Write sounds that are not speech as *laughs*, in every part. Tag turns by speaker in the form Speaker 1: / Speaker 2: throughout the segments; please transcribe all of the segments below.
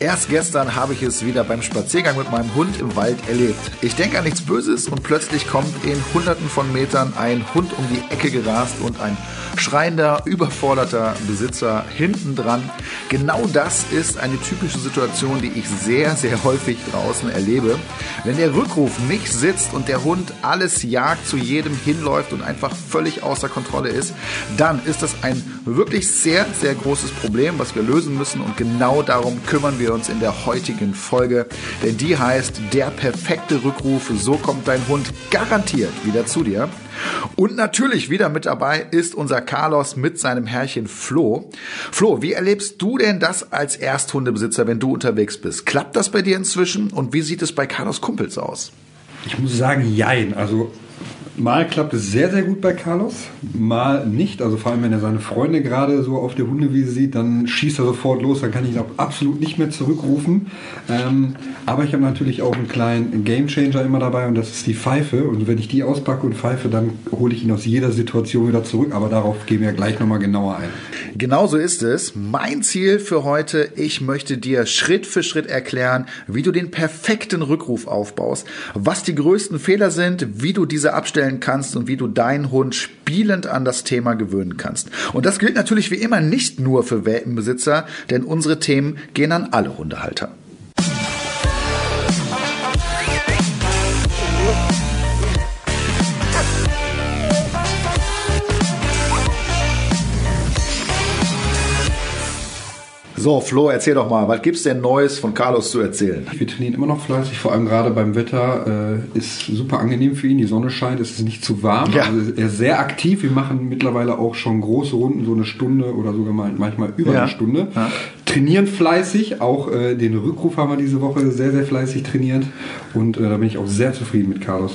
Speaker 1: Erst gestern habe ich es wieder beim Spaziergang mit meinem Hund im Wald erlebt. Ich denke an nichts Böses und plötzlich kommt in hunderten von Metern ein Hund um die Ecke gerast und ein schreiender, überforderter Besitzer hinten dran. Genau das ist eine typische Situation, die ich sehr, sehr häufig draußen erlebe. Wenn der Rückruf nicht sitzt und der Hund alles jagt, zu jedem hinläuft und einfach völlig außer Kontrolle ist, dann ist das ein wirklich sehr, sehr großes Problem, was wir lösen müssen und genau darum kümmern wir wir uns in der heutigen Folge, denn die heißt Der perfekte Rückruf. So kommt dein Hund garantiert wieder zu dir. Und natürlich wieder mit dabei ist unser Carlos mit seinem Herrchen Flo. Flo, wie erlebst du denn das als Ersthundebesitzer, wenn du unterwegs bist? Klappt das bei dir inzwischen und wie sieht es bei Carlos Kumpels aus?
Speaker 2: Ich muss sagen, jein. Also Mal klappt es sehr, sehr gut bei Carlos, mal nicht. Also vor allem, wenn er seine Freunde gerade so auf der Hundewiese sieht, dann schießt er sofort los, dann kann ich ihn auch absolut nicht mehr zurückrufen. Ähm, aber ich habe natürlich auch einen kleinen Gamechanger immer dabei und das ist die Pfeife. Und wenn ich die auspacke und pfeife, dann hole ich ihn aus jeder Situation wieder zurück. Aber darauf gehen wir gleich nochmal genauer ein.
Speaker 1: Genau so ist es. Mein Ziel für heute, ich möchte dir Schritt für Schritt erklären, wie du den perfekten Rückruf aufbaust, was die größten Fehler sind, wie du diese abstellen darstellen kannst und wie du deinen Hund spielend an das Thema gewöhnen kannst. Und das gilt natürlich wie immer nicht nur für Welpenbesitzer, denn unsere Themen gehen an alle Hundehalter. So, Flo, erzähl doch mal, was gibt's denn Neues von Carlos zu erzählen?
Speaker 2: Wir trainieren immer noch fleißig, vor allem gerade beim Wetter. Äh, ist super angenehm für ihn, die Sonne scheint, es ist nicht zu warm. Ja. Also er ist sehr aktiv. Wir machen mittlerweile auch schon große Runden, so eine Stunde oder sogar mal, manchmal über ja. eine Stunde. Ja. Trainieren fleißig, auch äh, den Rückruf haben wir diese Woche sehr, sehr fleißig trainiert. Und äh, da bin ich auch sehr zufrieden mit Carlos.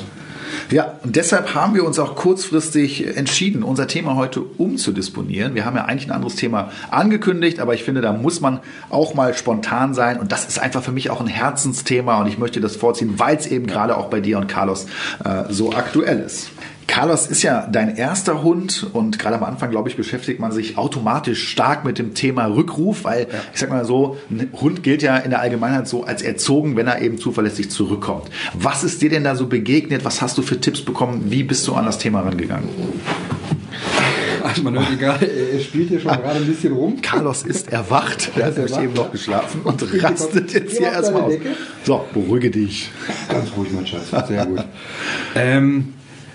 Speaker 1: Ja, und deshalb haben wir uns auch kurzfristig entschieden, unser Thema heute umzudisponieren. Wir haben ja eigentlich ein anderes Thema angekündigt, aber ich finde, da muss man auch mal spontan sein. Und das ist einfach für mich auch ein Herzensthema und ich möchte das vorziehen, weil es eben gerade auch bei dir und Carlos äh, so aktuell ist. Carlos ist ja dein erster Hund und gerade am Anfang, glaube ich, beschäftigt man sich automatisch stark mit dem Thema Rückruf, weil ja. ich sag mal so, ein Hund gilt ja in der Allgemeinheit so als erzogen, wenn er eben zuverlässig zurückkommt. Was ist dir denn da so begegnet? Was hast du für Tipps bekommen? Wie bist du an das Thema rangegangen?
Speaker 2: Also man hört gerade, er spielt hier schon gerade ein bisschen rum.
Speaker 1: Carlos ist erwacht, *laughs* er hat nämlich eben noch geschlafen und rastet jetzt hier erstmal aus. So, beruhige dich.
Speaker 2: Ganz ruhig, mein Schatz. Sehr gut. ähm,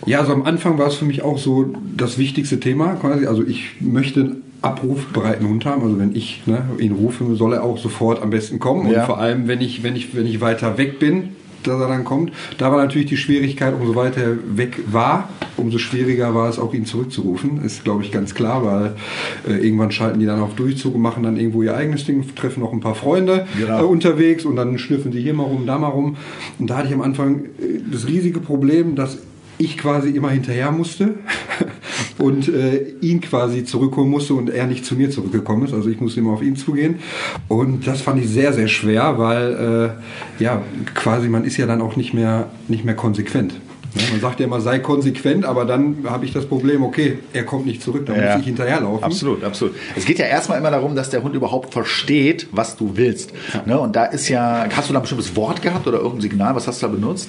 Speaker 2: ja, also am Anfang war es für mich auch so das wichtigste Thema quasi. Also ich möchte einen abrufbereiten Hund haben. Also wenn ich ne, ihn rufe, soll er auch sofort am besten kommen. Ja. Und vor allem, wenn ich, wenn ich, wenn ich weiter weg bin, dass er dann kommt. Da war natürlich die Schwierigkeit, umso weiter er weg war, umso schwieriger war es auch, ihn zurückzurufen. Ist, glaube ich, ganz klar, weil äh, irgendwann schalten die dann auf Durchzug und machen dann irgendwo ihr eigenes Ding, treffen noch ein paar Freunde genau. äh, unterwegs und dann schnüffeln sie hier mal rum, da mal rum. Und da hatte ich am Anfang äh, das riesige Problem, dass ich quasi immer hinterher musste *laughs* und äh, ihn quasi zurückholen musste und er nicht zu mir zurückgekommen ist. Also ich musste immer auf ihn zugehen. Und das fand ich sehr, sehr schwer, weil äh, ja, quasi man ist ja dann auch nicht mehr, nicht mehr konsequent. Man sagt ja immer, sei konsequent, aber dann habe ich das Problem, okay, er kommt nicht zurück, da ja. muss ich hinterherlaufen.
Speaker 1: Absolut, absolut. Es geht ja erstmal immer darum, dass der Hund überhaupt versteht, was du willst. Ja. Ne? Und da ist ja, hast du da ein bestimmtes Wort gehabt oder irgendein Signal, was hast du da benutzt?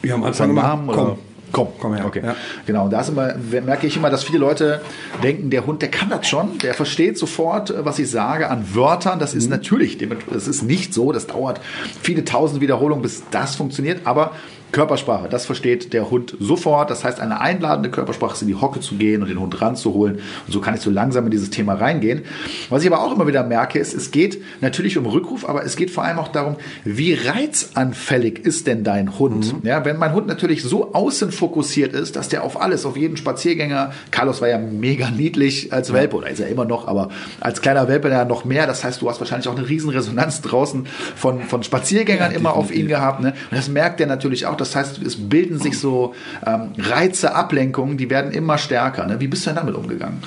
Speaker 2: Wir haben Anfang Namen
Speaker 1: komm. Komm, komm her. Okay. Ja. Genau, da ist immer, merke ich immer, dass viele Leute denken, der Hund, der kann das schon, der versteht sofort, was ich sage an Wörtern. Das ist mhm. natürlich, das ist nicht so, das dauert viele tausend Wiederholungen, bis das funktioniert, aber Körpersprache, das versteht der Hund sofort. Das heißt, eine einladende Körpersprache ist in die Hocke zu gehen und den Hund ranzuholen. Und so kann ich so langsam in dieses Thema reingehen. Was ich aber auch immer wieder merke, ist, es geht natürlich um Rückruf, aber es geht vor allem auch darum, wie reizanfällig ist denn dein Hund? Mhm. Ja, wenn mein Hund natürlich so außen fokussiert ist, dass der auf alles, auf jeden Spaziergänger, Carlos war ja mega niedlich als Welpe, oder ist er immer noch, aber als kleiner Welpe ja noch mehr. Das heißt, du hast wahrscheinlich auch eine riesen Resonanz draußen von, von Spaziergängern ja, immer auf ihn gehabt. Ne? Und das merkt er natürlich auch das heißt, es bilden sich so ähm, Reize, Ablenkungen, die werden immer stärker. Ne? Wie bist du denn damit umgegangen?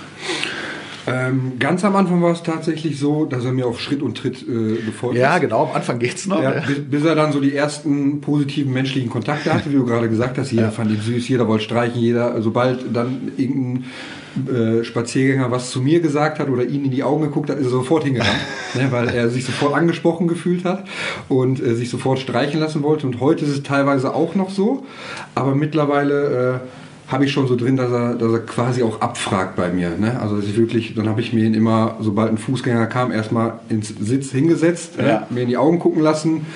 Speaker 2: Ähm, ganz am Anfang war es tatsächlich so, dass er mir auf Schritt und Tritt äh, gefolgt
Speaker 1: ja, ist. Ja, genau, am Anfang geht's noch. Ja,
Speaker 2: ja. Bis, bis, er dann so die ersten positiven menschlichen Kontakte hatte, wie du gerade gesagt hast. Jeder fand ihn süß, jeder wollte streichen, jeder, sobald dann irgendein äh, Spaziergänger was zu mir gesagt hat oder ihn in die Augen geguckt hat, ist er sofort hingegangen, *laughs* ne, weil er sich sofort angesprochen gefühlt hat und äh, sich sofort streichen lassen wollte. Und heute ist es teilweise auch noch so, aber mittlerweile äh, habe ich schon so drin, dass er, dass er quasi auch abfragt bei mir. Ne? Also dass ich wirklich, dann habe ich mir ihn immer, sobald ein Fußgänger kam, erstmal ins Sitz hingesetzt, ne? ja. ne? mir in die Augen gucken lassen,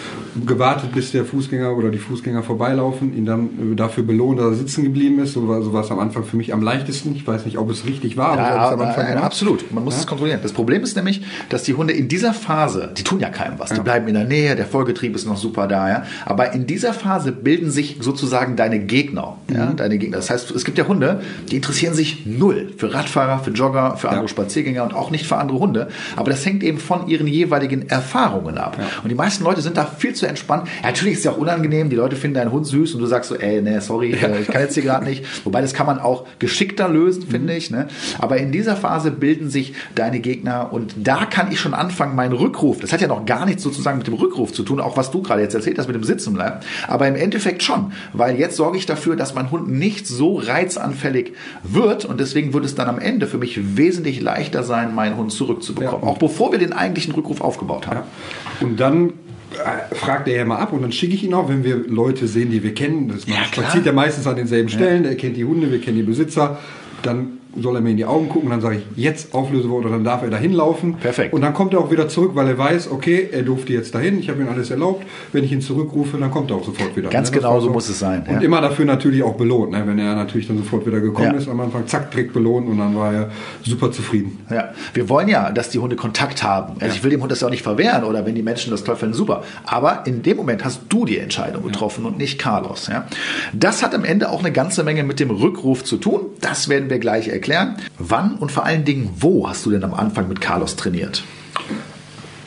Speaker 2: gewartet, bis der Fußgänger oder die Fußgänger vorbeilaufen, ihn dann dafür belohnt, dass er sitzen geblieben ist. So war, so war es am Anfang für mich am leichtesten. Ich weiß nicht, ob es richtig war.
Speaker 1: Ja,
Speaker 2: aber
Speaker 1: am Anfang ja, absolut. Man muss ja? es kontrollieren. Das Problem ist nämlich, dass die Hunde in dieser Phase, die tun ja keinem was, die bleiben in der Nähe, der Vollgetrieb ist noch super da, ja. Aber in dieser Phase bilden sich sozusagen deine Gegner, ja, mhm. deine Gegner. Das heißt, es gibt ja Hunde, die interessieren sich null für Radfahrer, für Jogger, für andere ja. Spaziergänger und auch nicht für andere Hunde. Aber das hängt eben von ihren jeweiligen Erfahrungen ab. Ja. Und die meisten Leute sind da viel zu entspannt. Ja, natürlich ist es ja auch unangenehm, die Leute finden deinen Hund süß und du sagst so, ey, nee, sorry. Äh, ich kann jetzt hier gerade nicht. Wobei das kann man auch geschickter lösen, mhm. finde ich. Ne? Aber in dieser Phase bilden sich deine Gegner und da kann ich schon anfangen, meinen Rückruf, das hat ja noch gar nichts sozusagen mit dem Rückruf zu tun, auch was du gerade jetzt erzählt hast mit dem Sitzen bleiben. Aber im Endeffekt schon, weil jetzt sorge ich dafür, dass mein Hund nicht so reizanfällig anfällig wird. Und deswegen wird es dann am Ende für mich wesentlich leichter sein, meinen Hund zurückzubekommen. Ja. Auch bevor wir den eigentlichen Rückruf aufgebaut haben.
Speaker 2: Ja. Und dann äh, fragt er ja mal ab und dann schicke ich ihn auch, wenn wir Leute sehen, die wir kennen. Das ja, spaziert ja meistens an denselben Stellen, er kennt die Hunde, wir kennen die Besitzer. Dann soll er mir in die Augen gucken, dann sage ich jetzt Auflösewort oder dann darf er dahin laufen.
Speaker 1: Perfekt.
Speaker 2: Und dann kommt er auch wieder zurück, weil er weiß, okay, er durfte jetzt dahin, ich habe ihm alles erlaubt. Wenn ich ihn zurückrufe, dann kommt er auch sofort wieder.
Speaker 1: Ganz ne? genau so muss es sein.
Speaker 2: Und ja. immer dafür natürlich auch belohnt. Ne? Wenn er natürlich dann sofort wieder gekommen ja. ist am Anfang, zack, direkt belohnt und dann war er super zufrieden.
Speaker 1: Ja, wir wollen ja, dass die Hunde Kontakt haben. Also ja. ich will dem Hund das ja auch nicht verwehren oder wenn die Menschen das toll finden, super. Aber in dem Moment hast du die Entscheidung getroffen und nicht Carlos. Ja? Das hat am Ende auch eine ganze Menge mit dem Rückruf zu tun. Das werden wir gleich erklären. Wann Wann und vor allen Dingen wo hast du denn am Anfang mit Carlos trainiert?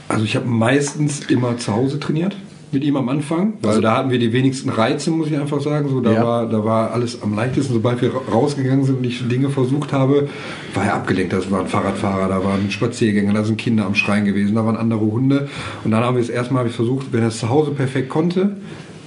Speaker 2: Also ich habe meistens immer zu Hause trainiert mit ihm am Anfang, weil also, da hatten wir die wenigsten Reize, muss ich einfach sagen. So, da, ja. war, da war alles am leichtesten. Sobald wir rausgegangen sind und ich Dinge versucht habe, war er abgelenkt. Das waren Fahrradfahrer, da waren Spaziergänger, da sind Kinder am Schreien gewesen, da waren andere Hunde. Und dann haben wir es erstmal versucht, wenn er es zu Hause perfekt konnte,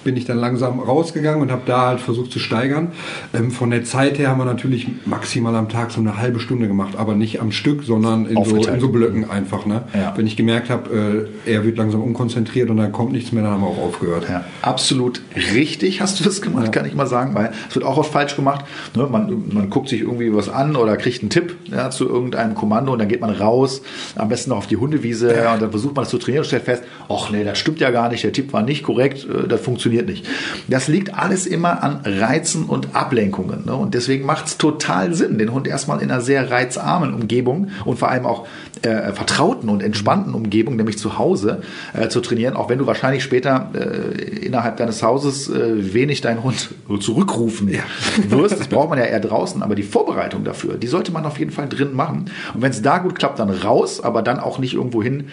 Speaker 2: bin ich dann langsam rausgegangen und habe da halt versucht zu steigern. Ähm, von der Zeit her haben wir natürlich maximal am Tag so eine halbe Stunde gemacht, aber nicht am Stück, sondern in, so, in so, Blöcken einfach. Ne? Ja. Wenn ich gemerkt habe, äh, er wird langsam unkonzentriert und dann kommt nichts mehr, dann haben wir auch aufgehört.
Speaker 1: Ja. Absolut richtig hast du das gemacht, ja. kann ich mal sagen, weil es wird auch oft falsch gemacht. Ne? Man, man guckt sich irgendwie was an oder kriegt einen Tipp ja, zu irgendeinem Kommando und dann geht man raus, am besten noch auf die Hundewiese und dann versucht man das zu trainieren und stellt fest, ach nee, das stimmt ja gar nicht, der Tipp war nicht korrekt, äh, das funktioniert funktioniert nicht. Das liegt alles immer an Reizen und Ablenkungen. Ne? Und deswegen macht es total Sinn, den Hund erstmal in einer sehr reizarmen Umgebung und vor allem auch äh, vertrauten und entspannten Umgebung, nämlich zu Hause, äh, zu trainieren, auch wenn du wahrscheinlich später äh, innerhalb deines Hauses äh, wenig deinen Hund zurückrufen ja. *laughs* wirst. Das braucht man ja eher draußen, aber die Vorbereitung dafür, die sollte man auf jeden Fall drin machen. Und wenn es da gut klappt, dann raus, aber dann auch nicht irgendwo hin,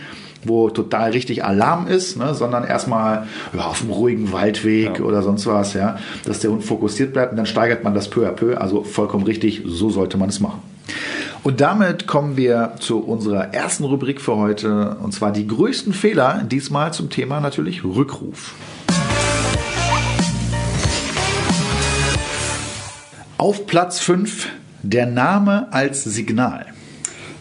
Speaker 1: wo total richtig Alarm ist, ne, sondern erstmal ja, auf einem ruhigen Waldweg ja. oder sonst was, ja, dass der Hund fokussiert bleibt und dann steigert man das peu à peu. Also vollkommen richtig, so sollte man es machen. Und damit kommen wir zu unserer ersten Rubrik für heute, und zwar die größten Fehler, diesmal zum Thema natürlich Rückruf. Auf Platz 5 der Name als Signal.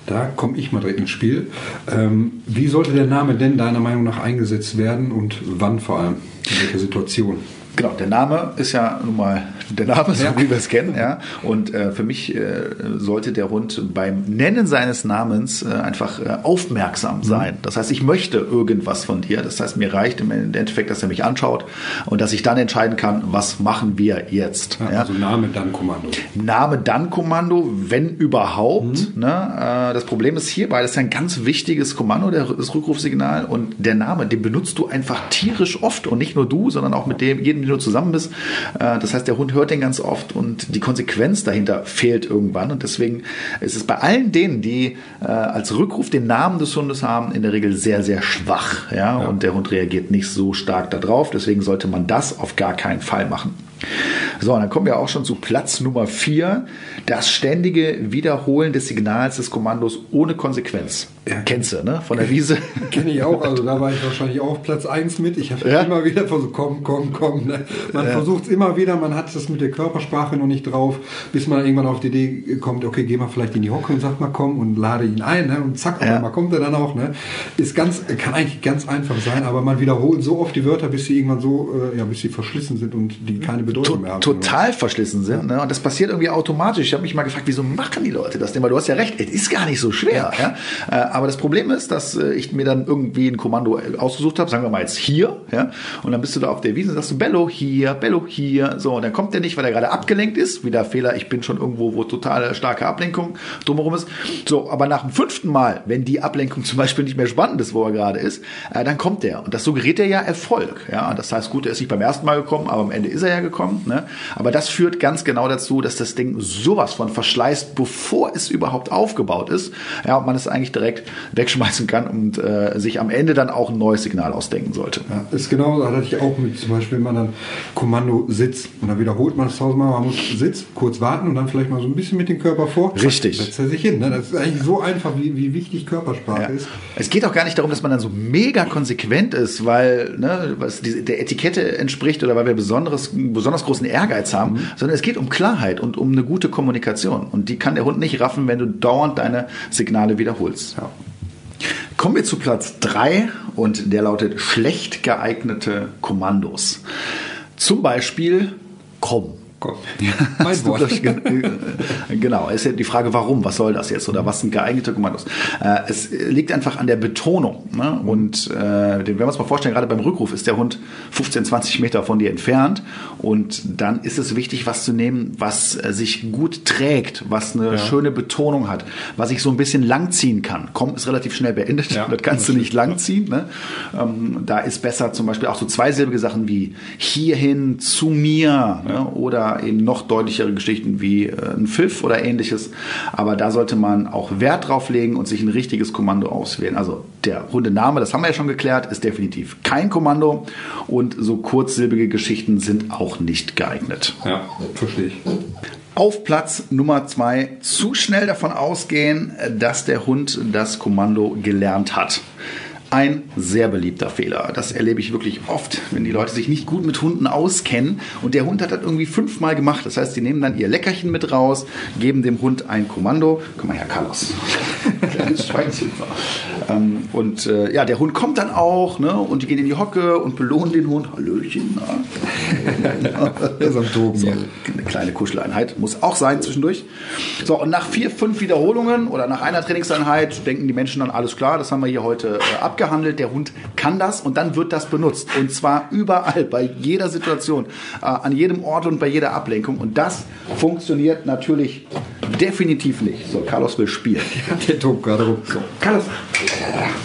Speaker 2: Da komme ich mal direkt ins Spiel. Ähm, wie sollte der Name denn deiner Meinung nach eingesetzt werden und wann vor allem? In welcher Situation?
Speaker 1: Genau, der Name ist ja nun mal *laughs* der Name, so ja. wie wir es kennen, ja. Und äh, für mich äh, sollte der Hund beim Nennen seines Namens äh, einfach äh, aufmerksam mhm. sein. Das heißt, ich möchte irgendwas von dir. Das heißt, mir reicht im Endeffekt, dass er mich anschaut und dass ich dann entscheiden kann, was machen wir jetzt.
Speaker 2: Ja, also Name dann Kommando.
Speaker 1: Name dann Kommando, wenn überhaupt. Mhm. Ne? Äh, das Problem ist hierbei, das ist ein ganz wichtiges Kommando, das Rückrufsignal und der Name, den benutzt du einfach tierisch oft und nicht nur du, sondern auch mit dem jedem mit du zusammen bist. Äh, das heißt, der Hund hört den ganz oft und die Konsequenz dahinter fehlt irgendwann. Und deswegen ist es bei allen denen, die äh, als Rückruf den Namen des Hundes haben, in der Regel sehr, sehr schwach. Ja? ja. Und der Hund reagiert nicht so stark darauf. Deswegen sollte man das auf gar keinen Fall machen. So, und dann kommen wir auch schon zu Platz Nummer vier. Das ständige Wiederholen des Signals des Kommandos ohne Konsequenz. Ja. Kennst du, ne? Von der Wiese. *laughs*
Speaker 2: Kenne ich auch. Also da war ich wahrscheinlich auch Platz 1 mit. Ich habe ja? immer wieder versucht, komm, komm, komm. Ne? Man ja. versucht es immer wieder, man hat das mit der Körpersprache noch nicht drauf, bis man irgendwann auf die Idee kommt, okay, geh mal vielleicht in die Hocke und sag mal komm und lade ihn ein. Ne? Und zack, ja. mal kommt er dann auch. Ne? Ist ganz, kann eigentlich ganz einfach sein, aber man wiederholt so oft die Wörter, bis sie irgendwann so, äh, ja, bis sie verschlissen sind und die keine Bedeutung to mehr haben.
Speaker 1: Total verschlissen sind. Ne? Und das passiert irgendwie automatisch. Ich habe mich mal gefragt, wieso machen die Leute das denn? Weil du hast ja recht, es ist gar nicht so schwer. Ja? Äh, aber das Problem ist, dass äh, ich mir dann irgendwie ein Kommando ausgesucht habe, sagen wir mal jetzt hier, ja, und dann bist du da auf der Wiese und sagst du Bello hier, Bello hier, so, und dann kommt der nicht, weil er gerade abgelenkt ist, wieder Fehler, ich bin schon irgendwo, wo total starke Ablenkung drumherum ist, so, aber nach dem fünften Mal, wenn die Ablenkung *laughs* zum Beispiel nicht mehr spannend ist, wo er gerade ist, äh, dann kommt der und das suggeriert er ja Erfolg, ja, das heißt, gut, er ist nicht beim ersten Mal gekommen, aber am Ende ist er ja gekommen, ne, aber das führt ganz genau dazu, dass das Ding sowas von verschleißt, bevor es überhaupt aufgebaut ist, ja, und man es eigentlich direkt wegschmeißen kann und äh, sich am Ende dann auch ein neues Signal ausdenken sollte.
Speaker 2: Ja, ist genau, da hatte ich auch mit, zum Beispiel, wenn man dann Kommando Sitz und dann wiederholt man es tausendmal, man muss Sitz, kurz warten und dann vielleicht mal so ein bisschen mit dem Körper vor.
Speaker 1: Richtig.
Speaker 2: Setzt er sich hin. Ne? Das ist eigentlich so einfach, wie, wie wichtig Körpersprache ja. ist.
Speaker 1: Es geht auch gar nicht darum, dass man dann so mega konsequent ist, weil ne, was die, der Etikette entspricht oder weil wir besonderes, besonders großen Ehrgeiz haben, mhm. sondern es geht um Klarheit und um eine gute Kommunikation. Und die kann der Hund nicht raffen, wenn du dauernd deine Signale wiederholst. Ja. Kommen wir zu Platz 3 und der lautet schlecht geeignete Kommandos. Zum Beispiel komm.
Speaker 2: Gott. *laughs* mein Wort.
Speaker 1: genau, es ist ja die Frage, warum, was soll das jetzt oder was sind geeignete Kommandos? Äh, es liegt einfach an der Betonung. Ne? Und äh, wenn wir uns mal vorstellen, gerade beim Rückruf ist der Hund 15, 20 Meter von dir entfernt und dann ist es wichtig, was zu nehmen, was äh, sich gut trägt, was eine ja. schöne Betonung hat, was ich so ein bisschen langziehen kann. Komm ist relativ schnell beendet, ja, *laughs* das kannst das du nicht langziehen. Ne? Ähm, da ist besser zum Beispiel auch so zweisilbige Sachen wie hierhin zu mir ne? oder eben noch deutlichere Geschichten wie äh, ein Pfiff oder ähnliches. Aber da sollte man auch Wert drauf legen und sich ein richtiges Kommando auswählen. Also der Hundename, das haben wir ja schon geklärt, ist definitiv kein Kommando. Und so kurzsilbige Geschichten sind auch nicht geeignet.
Speaker 2: Ja, verstehe ich.
Speaker 1: Auf Platz Nummer zwei zu schnell davon ausgehen, dass der Hund das Kommando gelernt hat ein sehr beliebter Fehler. Das erlebe ich wirklich oft, wenn die Leute sich nicht gut mit Hunden auskennen und der Hund hat das irgendwie fünfmal gemacht. Das heißt, die nehmen dann ihr Leckerchen mit raus, geben dem Hund ein Kommando. Komm mal her, Carlos. *laughs* Kleines Schweinchen. Ähm, und äh, ja, der Hund kommt dann auch ne, und die gehen in die Hocke und belohnen den Hund. Hallöchen. *laughs* so, eine kleine Kuscheleinheit muss auch sein zwischendurch. So, und nach vier, fünf Wiederholungen oder nach einer Trainingseinheit denken die Menschen dann, alles klar, das haben wir hier heute äh, abgehandelt abgehandelt, der Hund kann das und dann wird das benutzt. Und zwar überall, bei jeder Situation, äh, an jedem Ort und bei jeder Ablenkung. Und das funktioniert natürlich definitiv nicht. So, Carlos will spielen.
Speaker 2: Der tobt gerade rum. So, Carlos,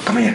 Speaker 2: komm mal her.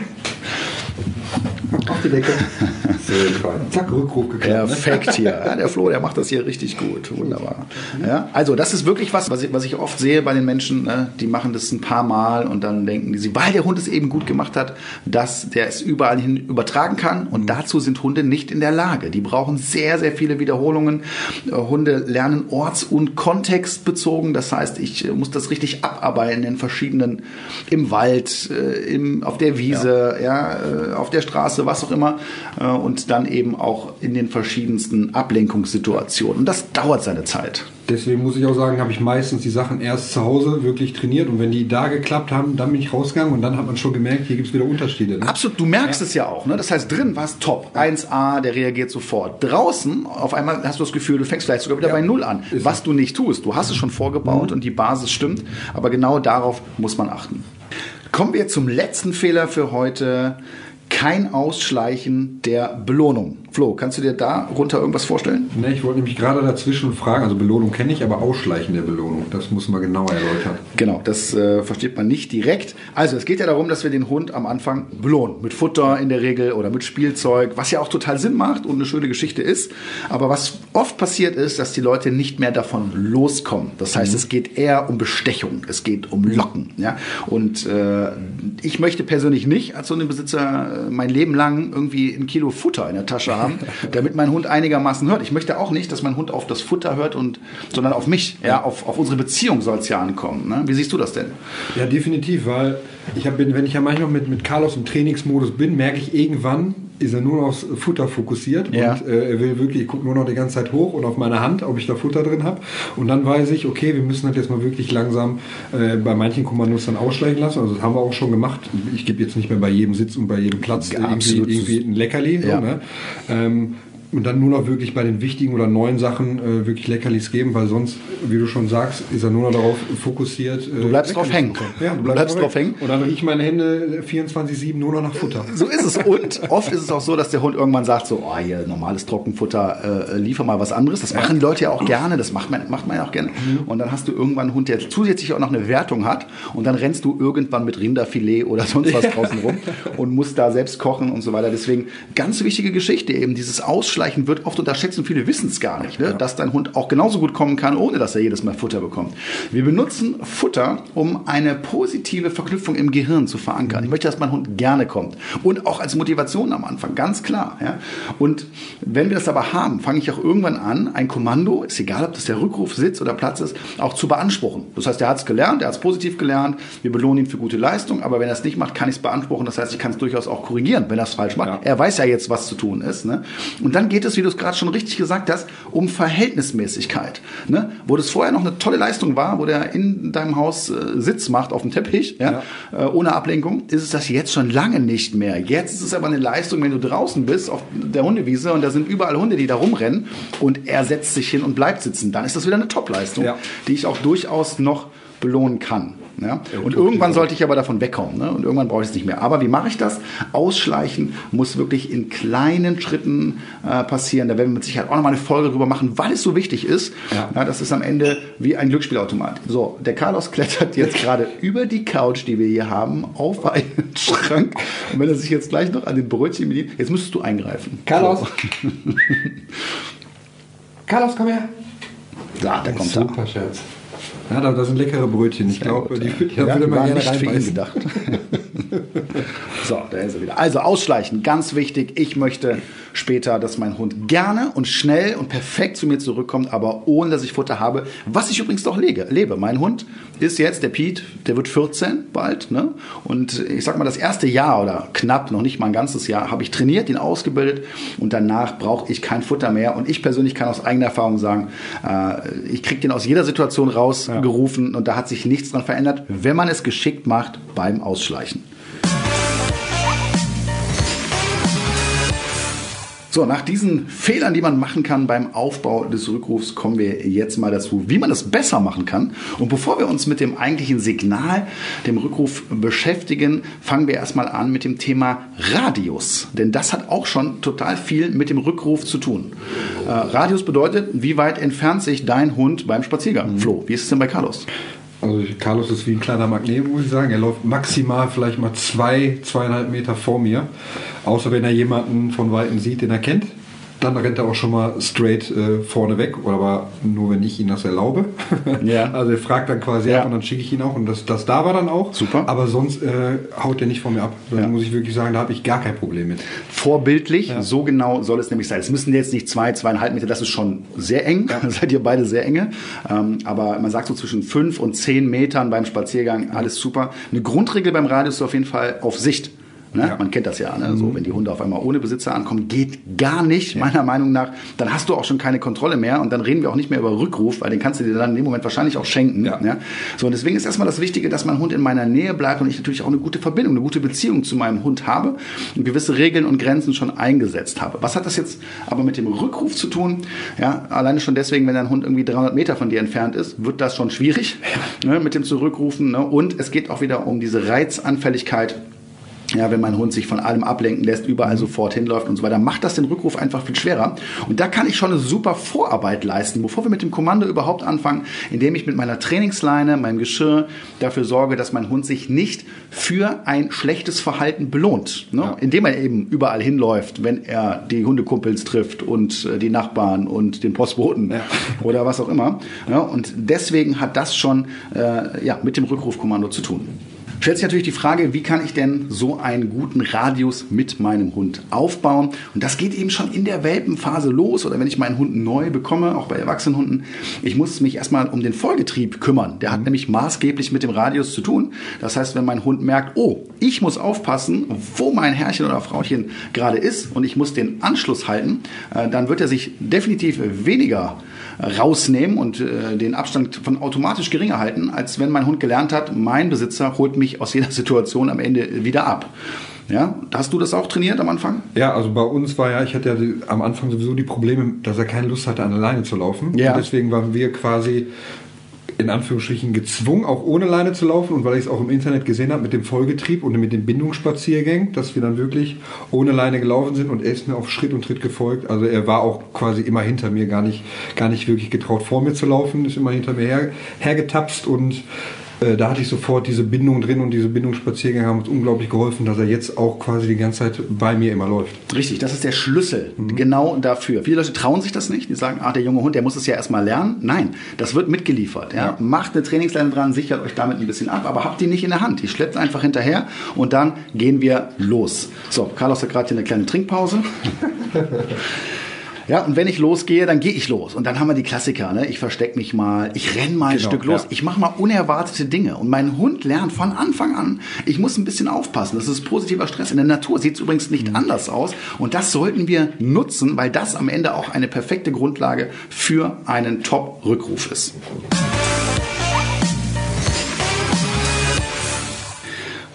Speaker 2: Auf die Decke. *laughs* Zack, Rückruf
Speaker 1: geklappt. Ne? Perfekt hier. *laughs* Ja, der Flo, der macht das hier richtig gut. Wunderbar. Ja, also das ist wirklich was, was ich, was ich oft sehe bei den Menschen. Ne? Die machen das ein paar Mal und dann denken die, weil der Hund es eben gut gemacht hat, dass der es überall hin übertragen kann. Und mhm. dazu sind Hunde nicht in der Lage. Die brauchen sehr, sehr viele Wiederholungen. Äh, Hunde lernen orts- und kontextbezogen. Das heißt, ich äh, muss das richtig abarbeiten in verschiedenen, im Wald, äh, im, auf der Wiese, ja. ja auf der Straße, was auch immer. Und dann eben auch in den verschiedensten Ablenkungssituationen. Und das dauert seine Zeit.
Speaker 2: Deswegen muss ich auch sagen, habe ich meistens die Sachen erst zu Hause wirklich trainiert und wenn die da geklappt haben, dann bin ich rausgegangen und dann hat man schon gemerkt, hier gibt es wieder Unterschiede.
Speaker 1: Ne? Absolut, du merkst ja. es ja auch. Ne? Das heißt, drin war es top. 1A, der reagiert sofort. Draußen, auf einmal hast du das Gefühl, du fängst vielleicht sogar wieder ja. bei Null an. Ist was du nicht tust. Du hast es schon vorgebaut mhm. und die Basis stimmt. Aber genau darauf muss man achten. Kommen wir zum letzten Fehler für heute kein Ausschleichen der Belohnung. Flo, kannst du dir darunter irgendwas vorstellen?
Speaker 2: Ne, ich wollte nämlich gerade dazwischen fragen, also Belohnung kenne ich, aber Ausschleichen der Belohnung, das muss man genauer erläutern.
Speaker 1: Genau, das äh, versteht man nicht direkt. Also es geht ja darum, dass wir den Hund am Anfang belohnen. Mit Futter in der Regel oder mit Spielzeug, was ja auch total Sinn macht und eine schöne Geschichte ist. Aber was oft passiert ist, dass die Leute nicht mehr davon loskommen. Das heißt, mhm. es geht eher um Bestechung, es geht um Locken. Ja? Und äh, ich möchte persönlich nicht als Hundebesitzer äh, mein Leben lang irgendwie ein Kilo Futter in der Tasche haben, damit mein Hund einigermaßen hört. Ich möchte auch nicht, dass mein Hund auf das Futter hört, und, sondern auf mich. Ja? Auf, auf unsere Beziehung soll es ja ankommen. Ne? Wie siehst du das denn?
Speaker 2: Ja, definitiv, weil ich hab, wenn ich ja manchmal mit, mit Carlos im Trainingsmodus bin, merke ich irgendwann, ist er nur noch aufs Futter fokussiert ja. und äh, er will wirklich, ich gucke nur noch die ganze Zeit hoch und auf meine Hand, ob ich da Futter drin habe. Und dann weiß ich, okay, wir müssen das jetzt mal wirklich langsam äh, bei manchen Kommandos dann ausschleichen lassen. Also das haben wir auch schon gemacht. Ich gebe jetzt nicht mehr bei jedem Sitz und bei jedem Platz ja, irgendwie, irgendwie, ein Leckerli. Ja. So, ne? ähm, und dann nur noch wirklich bei den wichtigen oder neuen Sachen äh, wirklich Leckerlis geben, weil sonst, wie du schon sagst, ist er nur noch darauf fokussiert.
Speaker 1: Äh, du bleibst drauf hängen.
Speaker 2: Ja, du bleibst, bleibst drauf hängen. Und dann rieche meine Hände 24-7 nur noch nach Futter.
Speaker 1: So ist es. Und oft ist es auch so, dass der Hund irgendwann sagt so, oh hier, normales Trockenfutter, äh, liefer mal was anderes. Das machen die Leute ja auch gerne, das macht man, macht man ja auch gerne. Mhm. Und dann hast du irgendwann einen Hund, der zusätzlich auch noch eine Wertung hat und dann rennst du irgendwann mit Rinderfilet oder sonst was draußen rum und musst da selbst kochen und so weiter. Deswegen ganz wichtige Geschichte eben, dieses Ausschleichen wird oft unterschätzt unterschätzen viele wissen es gar nicht, ne? ja. dass dein Hund auch genauso gut kommen kann, ohne dass er jedes Mal Futter bekommt. Wir benutzen Futter, um eine positive Verknüpfung im Gehirn zu verankern. Ich möchte, dass mein Hund gerne kommt und auch als Motivation am Anfang, ganz klar. Ja? Und wenn wir das aber haben, fange ich auch irgendwann an, ein Kommando, ist egal, ob das der Rückruf, Sitz oder Platz ist, auch zu beanspruchen. Das heißt, er hat es gelernt, er hat es positiv gelernt, wir belohnen ihn für gute Leistung, aber wenn er es nicht macht, kann ich es beanspruchen. Das heißt, ich kann es durchaus auch korrigieren, wenn er es falsch macht. Ja. Er weiß ja jetzt, was zu tun ist. Ne? Und dann geht es, wie du es gerade schon richtig gesagt hast, um Verhältnismäßigkeit. Ne? Wo das vorher noch eine tolle Leistung war, wo der in deinem Haus äh, Sitz macht auf dem Teppich, ja, ja. Äh, ohne Ablenkung, ist es das jetzt schon lange nicht mehr. Jetzt ist es aber eine Leistung, wenn du draußen bist auf der Hundewiese und da sind überall Hunde, die da rumrennen und er setzt sich hin und bleibt sitzen. Dann ist das wieder eine Top-Leistung, ja. die ich auch durchaus noch belohnen kann. Ja? Und irgendwann sollte ich aber davon wegkommen. Ne? Und irgendwann brauche ich es nicht mehr. Aber wie mache ich das? Ausschleichen muss wirklich in kleinen Schritten äh, passieren. Da werden wir mit Sicherheit auch nochmal eine Folge drüber machen, weil es so wichtig ist. Ja. ja. das ist am Ende wie ein Glücksspielautomat. So, der Carlos klettert jetzt gerade *laughs* über die Couch, die wir hier haben, auf einen *laughs* Schrank. Und wenn er sich jetzt gleich noch an den Brötchen bedient, jetzt müsstest du eingreifen.
Speaker 2: Carlos. So. *laughs* Carlos, komm her.
Speaker 1: Da, da kommt er.
Speaker 2: Super, Scherz. Ja, da, sind leckere Brötchen. Ich glaube, die,
Speaker 1: die, ja, würde man gerne reinbeißen. gedacht. *laughs* so, da ist er wieder. Also ausschleichen, ganz wichtig. Ich möchte später, dass mein Hund gerne und schnell und perfekt zu mir zurückkommt, aber ohne, dass ich Futter habe, was ich übrigens doch lege, lebe. Mein Hund ist jetzt, der Pete, der wird 14 bald. Ne? Und ich sag mal, das erste Jahr oder knapp, noch nicht mal ein ganzes Jahr, habe ich trainiert, ihn ausgebildet und danach brauche ich kein Futter mehr. Und ich persönlich kann aus eigener Erfahrung sagen, äh, ich kriege den aus jeder Situation rausgerufen ja. Und da hat sich nichts dran verändert, wenn man es geschickt macht beim Ausschleichen. So, nach diesen Fehlern, die man machen kann beim Aufbau des Rückrufs, kommen wir jetzt mal dazu, wie man das besser machen kann. Und bevor wir uns mit dem eigentlichen Signal, dem Rückruf beschäftigen, fangen wir erstmal an mit dem Thema Radius. Denn das hat auch schon total viel mit dem Rückruf zu tun. Äh, Radius bedeutet, wie weit entfernt sich dein Hund beim Spaziergang? Mhm. Flo, wie ist es denn bei Carlos?
Speaker 2: Also Carlos ist wie ein kleiner Magnet, muss ich sagen. Er läuft maximal vielleicht mal zwei, zweieinhalb Meter vor mir. Außer wenn er jemanden von Weitem sieht, den er kennt dann rennt er auch schon mal straight äh, vorne weg, aber nur wenn ich ihn das erlaube. *laughs* Ja. Also er fragt dann quasi ja. ab und dann schicke ich ihn auch und das, das da war dann auch.
Speaker 1: Super.
Speaker 2: Aber sonst äh, haut er nicht vor mir ab. Da ja. muss ich wirklich sagen, da habe ich gar kein Problem mit.
Speaker 1: Vorbildlich, ja. so genau soll es nämlich sein. Es müssen jetzt nicht zwei, zweieinhalb Meter, das ist schon sehr eng. Ja. *laughs* Seid ihr beide sehr enge. Ähm, aber man sagt so zwischen fünf und zehn Metern beim Spaziergang, alles super. Eine Grundregel beim Radio ist auf jeden Fall auf Sicht. Ne? Ja. Man kennt das ja. Ne? So, mhm. wenn die Hunde auf einmal ohne Besitzer ankommen, geht gar nicht, ja. meiner Meinung nach. Dann hast du auch schon keine Kontrolle mehr und dann reden wir auch nicht mehr über Rückruf, weil den kannst du dir dann in dem Moment wahrscheinlich auch schenken. Ja. ja? So, und deswegen ist erstmal das Wichtige, dass mein Hund in meiner Nähe bleibt und ich natürlich auch eine gute Verbindung, eine gute Beziehung zu meinem Hund habe und gewisse Regeln und Grenzen schon eingesetzt habe. Was hat das jetzt aber mit dem Rückruf zu tun? Ja, alleine schon deswegen, wenn dein Hund irgendwie 300 Meter von dir entfernt ist, wird das schon schwierig ne, mit dem Zurückrufen. Ne? Und es geht auch wieder um diese Reizanfälligkeit ja, wenn mein Hund sich von allem ablenken lässt, überall sofort hinläuft und so weiter, macht das den Rückruf einfach viel schwerer. Und da kann ich schon eine super Vorarbeit leisten, bevor wir mit dem Kommando überhaupt anfangen, indem ich mit meiner Trainingsleine, meinem Geschirr dafür sorge, dass mein Hund sich nicht für ein schlechtes Verhalten belohnt. Ne? Ja. Indem er eben überall hinläuft, wenn er die Hundekumpels trifft und äh, die Nachbarn und den Postboten ja. *laughs* oder was auch immer. Ja, und deswegen hat das schon äh, ja, mit dem Rückrufkommando zu tun stellt sich natürlich die Frage, wie kann ich denn so einen guten Radius mit meinem Hund aufbauen? Und das geht eben schon in der Welpenphase los oder wenn ich meinen Hund neu bekomme, auch bei Erwachsenenhunden. Ich muss mich erstmal um den Vollgetrieb kümmern. Der hat mhm. nämlich maßgeblich mit dem Radius zu tun. Das heißt, wenn mein Hund merkt, oh, ich muss aufpassen, wo mein Herrchen oder Frauchen gerade ist und ich muss den Anschluss halten, äh, dann wird er sich definitiv weniger rausnehmen und äh, den Abstand von automatisch geringer halten, als wenn mein Hund gelernt hat, mein Besitzer holt mich aus jeder *laughs* Situation am Ende wieder ab. Ja, hast du das auch trainiert am Anfang?
Speaker 2: Ja, also bei uns war ja, ich hatte ja die, am Anfang sowieso die Probleme, dass er keine Lust hatte, an der Leine zu laufen. Ja. Und deswegen waren wir quasi in Anführungsstrichen gezwungen, auch ohne Leine zu laufen. Und weil ich es auch im Internet gesehen habe mit dem Vollgetrieb und mit den Bindungsspaziergängen, dass wir dann wirklich ohne Leine gelaufen sind und er ist mir auf Schritt und Tritt gefolgt. Also er war auch quasi immer hinter mir, gar nicht, gar nicht wirklich getraut, vor mir zu laufen, ist immer hinter mir her, hergetapst und äh, da hatte ich sofort diese Bindung drin und diese Bindungsspaziergänge haben uns unglaublich geholfen, dass er jetzt auch quasi die ganze Zeit bei mir immer läuft.
Speaker 1: Richtig, das ist der Schlüssel mhm. genau dafür. Viele Leute trauen sich das nicht, die sagen, ah, der junge Hund, der muss es ja erstmal lernen. Nein, das wird mitgeliefert. Ja? ja. Macht eine Trainingsleine dran, sichert euch damit ein bisschen ab, aber habt die nicht in der Hand. Die schleppt einfach hinterher und dann gehen wir los. So, Carlos hat gerade hier eine kleine Trinkpause. *laughs* Ja, und wenn ich losgehe, dann gehe ich los. Und dann haben wir die Klassiker. Ne? Ich verstecke mich mal, ich renne mal ein genau, Stück los, ja. ich mache mal unerwartete Dinge. Und mein Hund lernt von Anfang an, ich muss ein bisschen aufpassen. Das ist positiver Stress. In der Natur sieht es übrigens nicht mhm. anders aus. Und das sollten wir nutzen, weil das am Ende auch eine perfekte Grundlage für einen Top-Rückruf ist.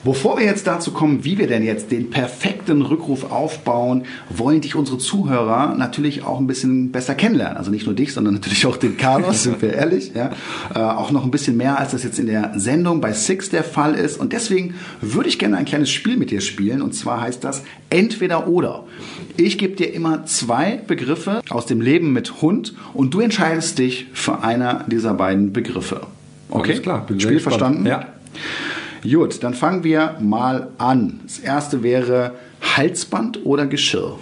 Speaker 1: Bevor wir jetzt dazu kommen, wie wir denn jetzt den perfekten Rückruf aufbauen, wollen dich unsere Zuhörer natürlich auch ein bisschen besser kennenlernen. Also nicht nur dich, sondern natürlich auch den Carlos, *laughs* sind wir ehrlich. Ja? Äh, auch noch ein bisschen mehr, als das jetzt in der Sendung bei Six der Fall ist. Und deswegen würde ich gerne ein kleines Spiel mit dir spielen. Und zwar heißt das entweder oder. Ich gebe dir immer zwei Begriffe aus dem Leben mit Hund und du entscheidest dich für einer dieser beiden Begriffe. Okay, Alles klar. Bin Spiel verstanden? Ja. Gut, dann fangen wir mal an. Das erste wäre Halsband oder Geschirr?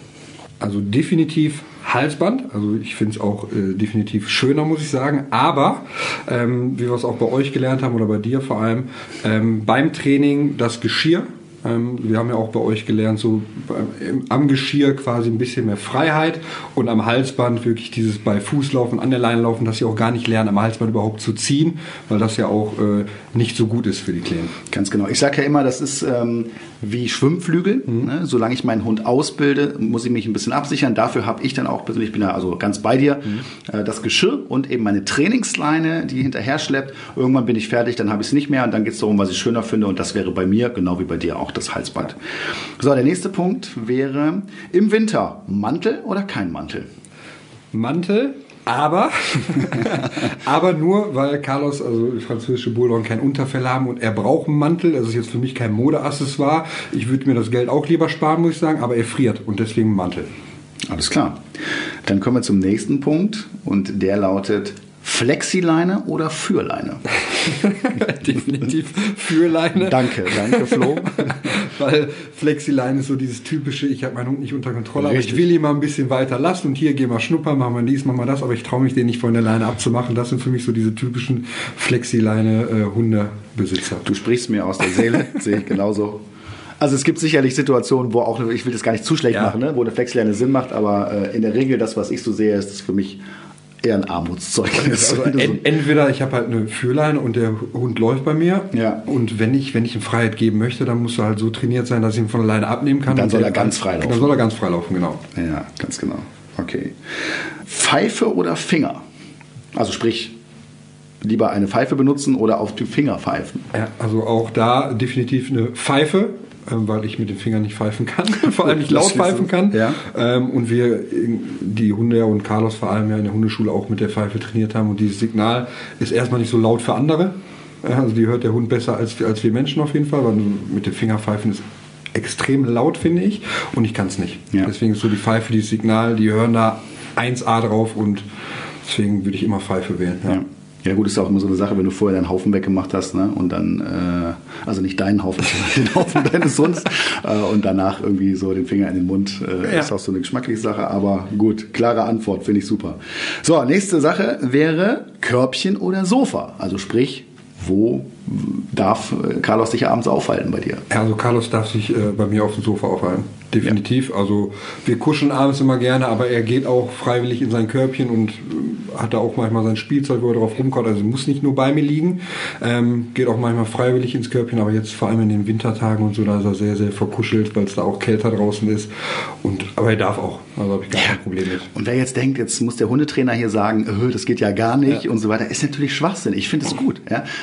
Speaker 2: Also definitiv Halsband. Also ich finde es auch äh, definitiv schöner, muss ich sagen. Aber ähm, wie wir es auch bei euch gelernt haben oder bei dir vor allem, ähm, beim Training das Geschirr ähm, wir haben ja auch bei euch gelernt, so am Geschirr quasi ein bisschen mehr Freiheit und am Halsband wirklich dieses bei Fußlaufen, an der Leine laufen, dass sie auch gar nicht lernen, am Halsband überhaupt zu ziehen, weil das ja auch äh, nicht so gut ist für die Klienten.
Speaker 1: Ganz genau. Ich sage ja immer, das ist ähm, wie Schwimmflügel. Mhm. Ne? Solange ich meinen Hund ausbilde, muss ich mich ein bisschen absichern. Dafür habe ich dann auch persönlich, ich bin ja also ganz bei dir, mhm. äh, das Geschirr und eben meine Trainingsleine, die hinterher schleppt. Irgendwann bin ich fertig, dann habe ich es nicht mehr und dann geht es darum, was ich schöner finde und das wäre bei mir, genau wie bei dir auch, das Halsband. So, der nächste Punkt wäre im Winter Mantel oder kein Mantel?
Speaker 2: Mantel, aber, *laughs* aber nur, weil Carlos, also französische Bulldoggen, kein Unterfell haben und er braucht einen Mantel. Das ist jetzt für mich kein Modeaccessoire. Ich würde mir das Geld auch lieber sparen, muss ich sagen, aber er friert und deswegen einen Mantel.
Speaker 1: Alles klar. Dann kommen wir zum nächsten Punkt und der lautet Flexileine oder Fürleine? *laughs*
Speaker 2: Definitiv Fürleine.
Speaker 1: Danke, danke Flo. *laughs*
Speaker 2: Weil Flexileine ist so dieses typische, ich habe meinen Hund nicht unter Kontrolle, Richtig. aber ich will ihn mal ein bisschen weiter lassen und hier gehen wir schnuppern, machen wir dies, machen wir das, aber ich traue mich den nicht von der Leine abzumachen. Das sind für mich so diese typischen Flexileine-Hundebesitzer.
Speaker 1: du sprichst mir aus der Seele, *laughs* sehe ich genauso. Also es gibt sicherlich Situationen, wo auch, ich will das gar nicht zu schlecht ja. machen, ne? wo eine Flexileine Sinn macht, aber äh, in der Regel das, was ich so sehe, ist das für mich eher ein Armutszeugnis.
Speaker 2: Also en, entweder ich habe halt eine Führleine und der Hund läuft bei mir. Ja. Und wenn ich, wenn ich ihm Freiheit geben möchte, dann muss er halt so trainiert sein, dass ich ihn von alleine abnehmen kann.
Speaker 1: Dann soll er ganz frei laufen.
Speaker 2: Dann soll er ganz frei laufen, genau.
Speaker 1: Ja, ganz genau. Okay. Pfeife oder Finger? Also sprich, lieber eine Pfeife benutzen oder auf die Finger pfeifen?
Speaker 2: Ja, also auch da definitiv eine Pfeife. Ähm, weil ich mit den Fingern nicht pfeifen kann, *laughs* vor allem nicht laut pfeifen kann. Ja. Ähm, und wir, die Hunde und Carlos vor allem ja in der Hundeschule auch mit der Pfeife trainiert haben. Und dieses Signal ist erstmal nicht so laut für andere. Also die hört der Hund besser als, als wir Menschen auf jeden Fall, weil mit den Fingerpfeifen ist extrem laut, finde ich. Und ich kann es nicht. Ja. Deswegen ist so die Pfeife, dieses Signal, die hören da 1A drauf und deswegen würde ich immer Pfeife wählen.
Speaker 1: Ja. Ja. Gut, ist auch immer so eine Sache, wenn du vorher deinen Haufen weggemacht hast, ne? Und dann, äh, also nicht deinen Haufen, *laughs* sondern den Haufen deines Hundes äh, und danach irgendwie so den Finger in den Mund, äh, ja. ist auch so eine geschmackliche Sache, aber gut, klare Antwort, finde ich super. So, nächste Sache wäre Körbchen oder Sofa. Also sprich, wo darf Carlos sich abends aufhalten bei dir?
Speaker 2: Ja, also Carlos darf sich äh, bei mir auf dem Sofa aufhalten definitiv. Ja. Also wir kuscheln abends immer gerne, aber er geht auch freiwillig in sein Körbchen und äh, hat da auch manchmal sein Spielzeug, wo er drauf rumkommt. Also muss nicht nur bei mir liegen, ähm, geht auch manchmal freiwillig ins Körbchen, aber jetzt vor allem in den Wintertagen und so, da ist er sehr, sehr verkuschelt, weil es da auch kälter draußen ist. Und, aber er darf auch, also habe ich gar ja. kein Problem mit.
Speaker 1: Und wer jetzt denkt, jetzt muss der Hundetrainer hier sagen, öh, das geht ja gar nicht ja. und so weiter, ist natürlich Schwachsinn. Ich finde es gut.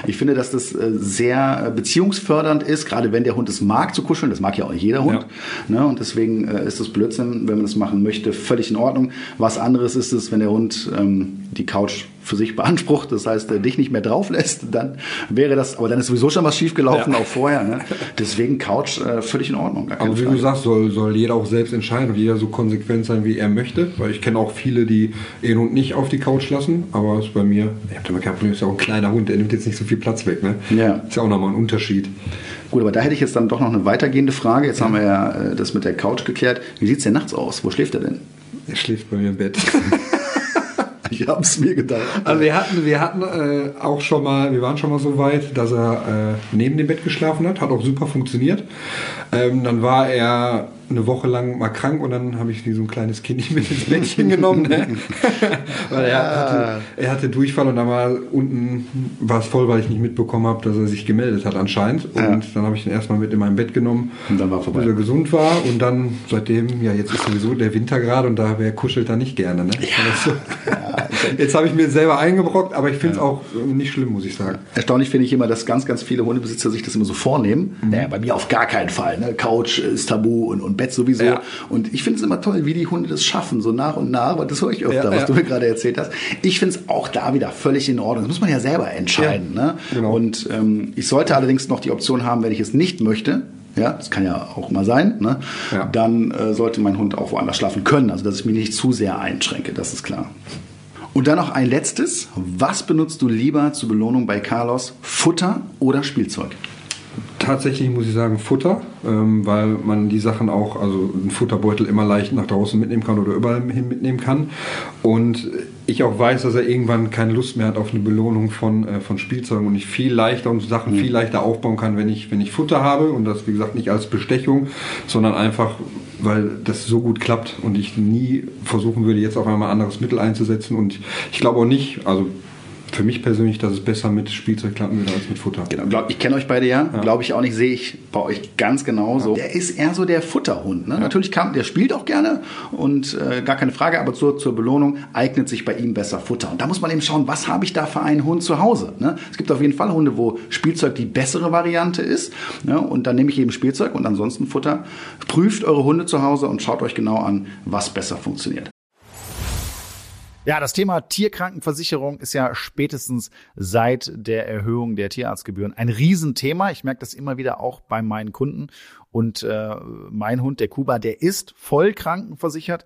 Speaker 1: Ich finde, dass das äh, sehr beziehungsfördernd ist, gerade wenn der Hund es mag zu kuscheln. Das mag ja auch nicht jeder Hund. Ne? Und deswegen äh, ist das Blödsinn, wenn man das machen möchte, völlig in Ordnung. Was anderes ist es, wenn der Hund ähm, die Couch für sich beansprucht, das heißt, er dich nicht mehr drauf lässt, dann wäre das, aber dann ist sowieso schon was schiefgelaufen, ja. auch vorher. Ne? Deswegen Couch äh, völlig in Ordnung.
Speaker 2: aber wie Frage. du sagst, soll, soll jeder auch selbst entscheiden und jeder so konsequent sein, wie er möchte, weil ich kenne auch viele, die eh und nicht auf die Couch lassen, aber ist bei mir, ich habe damit kein Problem, ist ja auch ein kleiner Hund, der nimmt jetzt nicht so viel Platz weg. Ne? Ja. Ist ja auch nochmal ein Unterschied.
Speaker 1: Gut, aber da hätte ich jetzt dann doch noch eine weitergehende Frage. Jetzt ja. haben wir ja äh, das mit der Couch geklärt. Wie sieht es denn nachts aus? Wo schläft er denn?
Speaker 2: Er schläft bei mir im Bett. *laughs* *laughs*
Speaker 1: ich habe es mir gedacht.
Speaker 2: Also wir hatten, wir hatten äh, auch schon mal, wir waren schon mal so weit, dass er äh, neben dem Bett geschlafen hat. Hat auch super funktioniert. Ähm, dann war er eine Woche lang mal krank und dann habe ich wie so ein kleines Kind mit ins Bettchen *laughs* genommen. Ne? weil er, hatte, er hatte Durchfall und dann war unten war es voll, weil ich nicht mitbekommen habe, dass er sich gemeldet hat anscheinend. Und ja. dann habe ich ihn erstmal mit in mein Bett genommen, und dann war vorbei. bis er gesund war. Und dann seitdem, ja jetzt ist sowieso der Winter gerade und da wer kuschelt da nicht gerne. Ne? Ja. Jetzt habe ich mir selber eingebrockt, aber ich finde es auch nicht schlimm, muss ich sagen.
Speaker 1: Erstaunlich finde ich immer, dass ganz, ganz viele Hundebesitzer sich das immer so vornehmen. Mhm. Naja, bei mir auf gar keinen Fall. Ne? Couch ist tabu und, und Bett sowieso. Ja. Und ich finde es immer toll, wie die Hunde das schaffen, so nach und nach, aber das höre ich öfter, ja, was ja. du mir gerade erzählt hast. Ich finde es auch da wieder völlig in Ordnung. Das muss man ja selber entscheiden. Ne? Genau. Und ähm, ich sollte allerdings noch die Option haben, wenn ich es nicht möchte, ja, das kann ja auch mal sein, ne? ja. dann äh, sollte mein Hund auch woanders schlafen können. Also, dass ich mich nicht zu sehr einschränke, das ist klar. Und dann noch ein letztes. Was benutzt du lieber zur Belohnung bei Carlos? Futter oder Spielzeug?
Speaker 2: Tatsächlich muss ich sagen Futter, ähm, weil man die Sachen auch, also einen Futterbeutel immer leicht nach draußen mitnehmen kann oder überall hin mitnehmen kann. Und ich auch weiß, dass er irgendwann keine Lust mehr hat auf eine Belohnung von, äh, von Spielzeugen und ich viel leichter und Sachen mhm. viel leichter aufbauen kann, wenn ich, wenn ich Futter habe und das, wie gesagt, nicht als Bestechung, sondern einfach, weil das so gut klappt und ich nie versuchen würde, jetzt auf einmal anderes Mittel einzusetzen. Und ich glaube auch nicht, also für mich persönlich, dass es besser mit Spielzeug klappen würde als mit Futter.
Speaker 1: Genau, glaub, ich kenne euch beide ja, ja. glaube ich auch nicht, sehe ich bei euch ganz genauso. Ja. Der ist eher so der Futterhund. Ne? Ja. Natürlich kann, der spielt auch gerne und äh, gar keine Frage, aber zur, zur Belohnung eignet sich bei ihm besser Futter. Und da muss man eben schauen, was habe ich da für einen Hund zu Hause. Ne? Es gibt auf jeden Fall Hunde, wo Spielzeug die bessere Variante ist. Ne? Und dann nehme ich eben Spielzeug und ansonsten Futter. Prüft eure Hunde zu Hause und schaut euch genau an, was besser funktioniert. Ja, das Thema Tierkrankenversicherung ist ja spätestens seit der Erhöhung der Tierarztgebühren ein Riesenthema. Ich merke das immer wieder auch bei meinen Kunden. Und äh, mein Hund, der Kuba, der ist voll krankenversichert.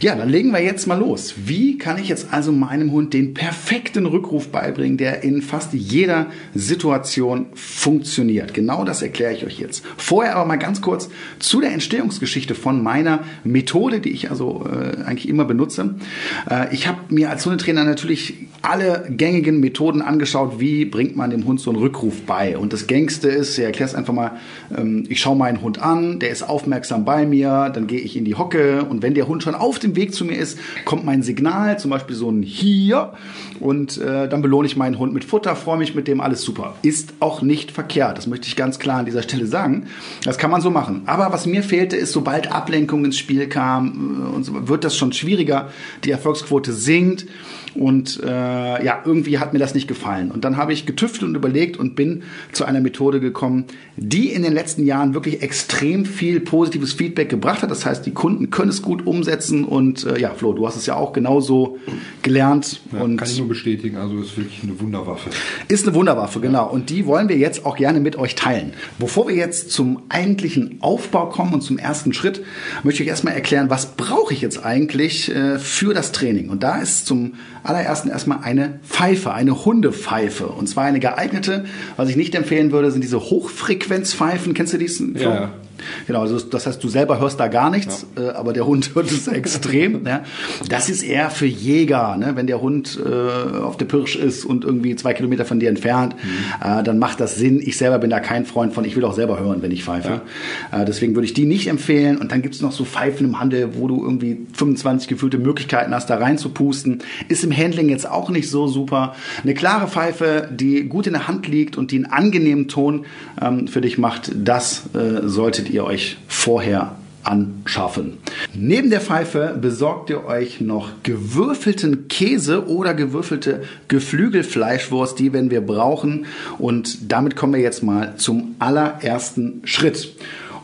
Speaker 1: Ja, dann legen wir jetzt mal los. Wie kann ich jetzt also meinem Hund den perfekten Rückruf beibringen, der in fast jeder Situation funktioniert? Genau das erkläre ich euch jetzt. Vorher aber mal ganz kurz zu der Entstehungsgeschichte von meiner Methode, die ich also äh, eigentlich immer benutze. Äh, ich habe mir als Hundetrainer natürlich alle gängigen Methoden angeschaut, wie bringt man dem Hund so einen Rückruf bei. Und das gängigste ist, ich erkläre es einfach mal, ähm, ich schaue meinen Hund an, der ist aufmerksam bei mir, dann gehe ich in die Hocke und wenn der Hund schon auf dem Weg zu mir ist, kommt mein Signal, zum Beispiel so ein Hier und äh, dann belohne ich meinen Hund mit Futter, freue mich mit dem, alles super. Ist auch nicht verkehrt, das möchte ich ganz klar an dieser Stelle sagen. Das kann man so machen. Aber was mir fehlte, ist, sobald Ablenkung ins Spiel kam, äh, so, wird das schon schwieriger, die Erfolgsquote sinkt und äh, ja, irgendwie hat mir das nicht gefallen. Und dann habe ich getüftelt und überlegt und bin zu einer Methode gekommen, die in den letzten Jahren wirklich extrem viel positives Feedback gebracht hat. Das heißt, die Kunden können es gut umsetzen und äh, ja, Flo, du hast es ja auch genauso gelernt.
Speaker 2: Ja,
Speaker 1: und
Speaker 2: kann ich nur bestätigen, also ist wirklich eine Wunderwaffe.
Speaker 1: Ist eine Wunderwaffe, genau. Und die wollen wir jetzt auch gerne mit euch teilen. Bevor wir jetzt zum eigentlichen Aufbau kommen und zum ersten Schritt, möchte ich erstmal erklären, was brauche ich jetzt eigentlich äh, für das Training. Und da ist zum allerersten erstmal eine Pfeife, eine Hundepfeife. Und zwar eine geeignete. Was ich nicht empfehlen würde, sind diese Hochfrequenzpfeifen. Kennst du diesen?
Speaker 2: Ja.
Speaker 1: Genau, also das heißt, du selber hörst da gar nichts, ja. äh, aber der Hund *laughs* hört es extrem. ne? Das ist eher für Jäger. Ne? Wenn der Hund äh, auf der Pirsch ist und irgendwie zwei Kilometer von dir entfernt, mhm. äh, dann macht das Sinn. Ich selber bin da kein Freund von. Ich will auch selber hören, wenn ich pfeife. Ja. Äh, deswegen würde ich die nicht empfehlen. Und dann gibt es noch so Pfeifen im Handel, wo du irgendwie 25 gefühlte Möglichkeiten hast, da reinzupusten. Ist im Handling jetzt auch nicht so super. Eine klare Pfeife, die gut in der Hand liegt und die einen angenehmen Ton ähm, für dich macht, das äh, solltet ihr euch vorher anschaffen. Neben der Pfeife besorgt ihr euch noch gewürfelten Käse oder gewürfelte Geflügelfleischwurst, die werden wir brauchen. Und damit kommen wir jetzt mal zum allerersten Schritt.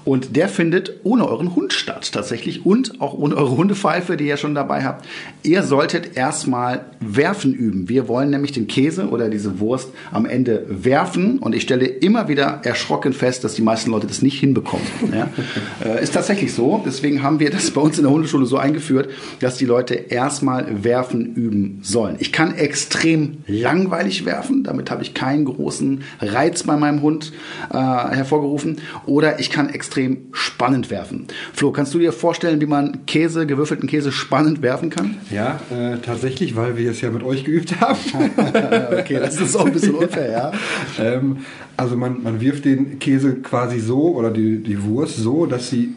Speaker 1: Und der findet ohne euren Hund statt tatsächlich und auch ohne eure Hundepfeife, die ihr schon dabei habt. Ihr solltet erstmal werfen üben. Wir wollen nämlich den Käse oder diese Wurst am Ende werfen und ich stelle immer wieder erschrocken fest, dass die meisten Leute das nicht hinbekommen. Ja? *laughs* äh, ist tatsächlich so. Deswegen haben wir das bei uns in der Hundeschule so eingeführt, dass die Leute erstmal werfen üben sollen. Ich kann extrem langweilig werfen, damit habe ich keinen großen Reiz bei meinem Hund äh, hervorgerufen. Oder ich kann extrem extrem spannend werfen. Flo, kannst du dir vorstellen, wie man Käse, gewürfelten Käse spannend werfen kann?
Speaker 2: Ja, äh, tatsächlich, weil wir es ja mit euch geübt haben. *laughs*
Speaker 1: okay, das ist auch ein bisschen unfair, ja. *laughs*
Speaker 2: ähm, also man, man wirft den Käse quasi so oder die, die Wurst so, dass sie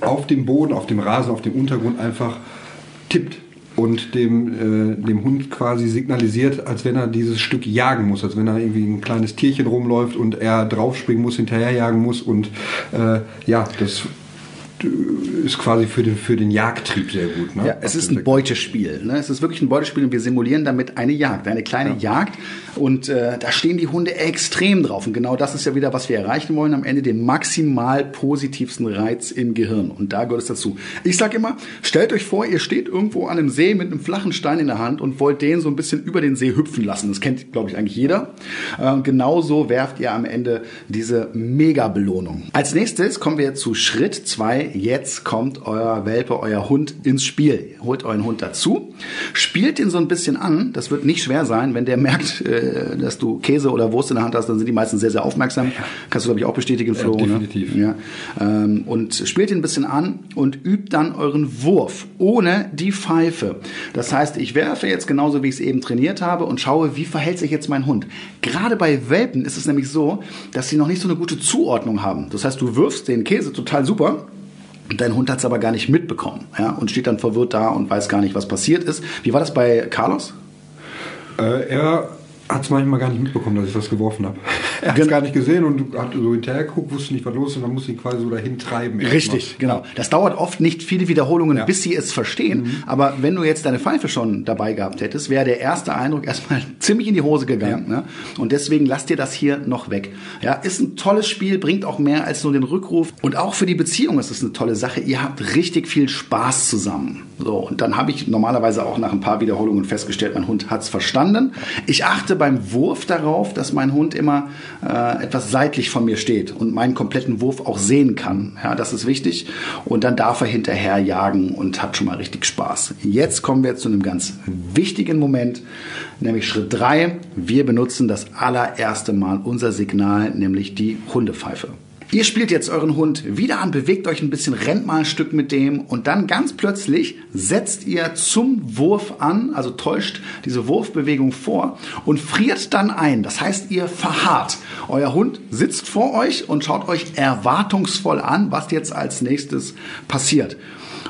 Speaker 2: auf dem Boden, auf dem Rasen, auf dem Untergrund einfach tippt und dem, äh, dem Hund quasi signalisiert, als wenn er dieses Stück jagen muss, als wenn er irgendwie ein kleines Tierchen rumläuft und er draufspringen muss, hinterherjagen muss und äh, ja, das ist quasi für den, für den Jagdtrieb sehr gut.
Speaker 1: Ne? Ja, es ist ein Beutespiel. Ne? Es ist wirklich ein Beutespiel und wir simulieren damit eine Jagd, eine kleine ja. Jagd. Und äh, da stehen die Hunde extrem drauf. Und genau das ist ja wieder, was wir erreichen wollen, am Ende den maximal positivsten Reiz im Gehirn. Und da gehört es dazu. Ich sage immer, stellt euch vor, ihr steht irgendwo an einem See mit einem flachen Stein in der Hand und wollt den so ein bisschen über den See hüpfen lassen. Das kennt, glaube ich, eigentlich jeder. Äh, genauso werft ihr am Ende diese Mega-Belohnung. Als nächstes kommen wir zu Schritt zwei jetzt kommt euer Welpe, euer Hund ins Spiel. Holt euren Hund dazu, spielt ihn so ein bisschen an. Das wird nicht schwer sein, wenn der *laughs* merkt, äh, dass du Käse oder Wurst in der Hand hast, dann sind die meisten sehr, sehr aufmerksam. Kannst du, glaube ich, auch bestätigen, Flo.
Speaker 2: Ja, definitiv.
Speaker 1: Ne? Ja. Ähm, und spielt ihn ein bisschen an und übt dann euren Wurf ohne die Pfeife. Das heißt, ich werfe jetzt genauso, wie ich es eben trainiert habe und schaue, wie verhält sich jetzt mein Hund. Gerade bei Welpen ist es nämlich so, dass sie noch nicht so eine gute Zuordnung haben. Das heißt, du wirfst den Käse total super Dein Hund hat es aber gar nicht mitbekommen ja, und steht dann verwirrt da und weiß gar nicht, was passiert ist. Wie war das bei Carlos?
Speaker 2: Äh, er hat es manchmal gar nicht mitbekommen, dass ich was geworfen habe. Er hat es gar nicht gesehen und hat so hinterher geguckt, wusste nicht, was los ist und dann muss ihn quasi so dahin treiben.
Speaker 1: Richtig, genau. Das dauert oft nicht viele Wiederholungen, ja. bis sie es verstehen. Mhm. Aber wenn du jetzt deine Pfeife schon dabei gehabt hättest, wäre der erste Eindruck erstmal *laughs* ziemlich in die Hose gegangen. Ja. Ne? Und deswegen lass dir das hier noch weg. Ja, ist ein tolles Spiel, bringt auch mehr als nur den Rückruf. Und auch für die Beziehung ist es eine tolle Sache. Ihr habt richtig viel Spaß zusammen. So, und dann habe ich normalerweise auch nach ein paar Wiederholungen festgestellt, mein Hund hat es verstanden. Ich achte beim Wurf darauf, dass mein Hund immer äh, etwas seitlich von mir steht und meinen kompletten Wurf auch sehen kann. Ja, das ist wichtig. Und dann darf er hinterher jagen und hat schon mal richtig Spaß. Jetzt kommen wir zu einem ganz wichtigen Moment, nämlich Schritt drei. Wir benutzen das allererste Mal unser Signal, nämlich die Hundepfeife. Ihr spielt jetzt euren Hund wieder an, bewegt euch ein bisschen, rennt mal ein Stück mit dem und dann ganz plötzlich setzt ihr zum Wurf an, also täuscht diese Wurfbewegung vor und friert dann ein. Das heißt, ihr verharrt. Euer Hund sitzt vor euch und schaut euch erwartungsvoll an, was jetzt als nächstes passiert.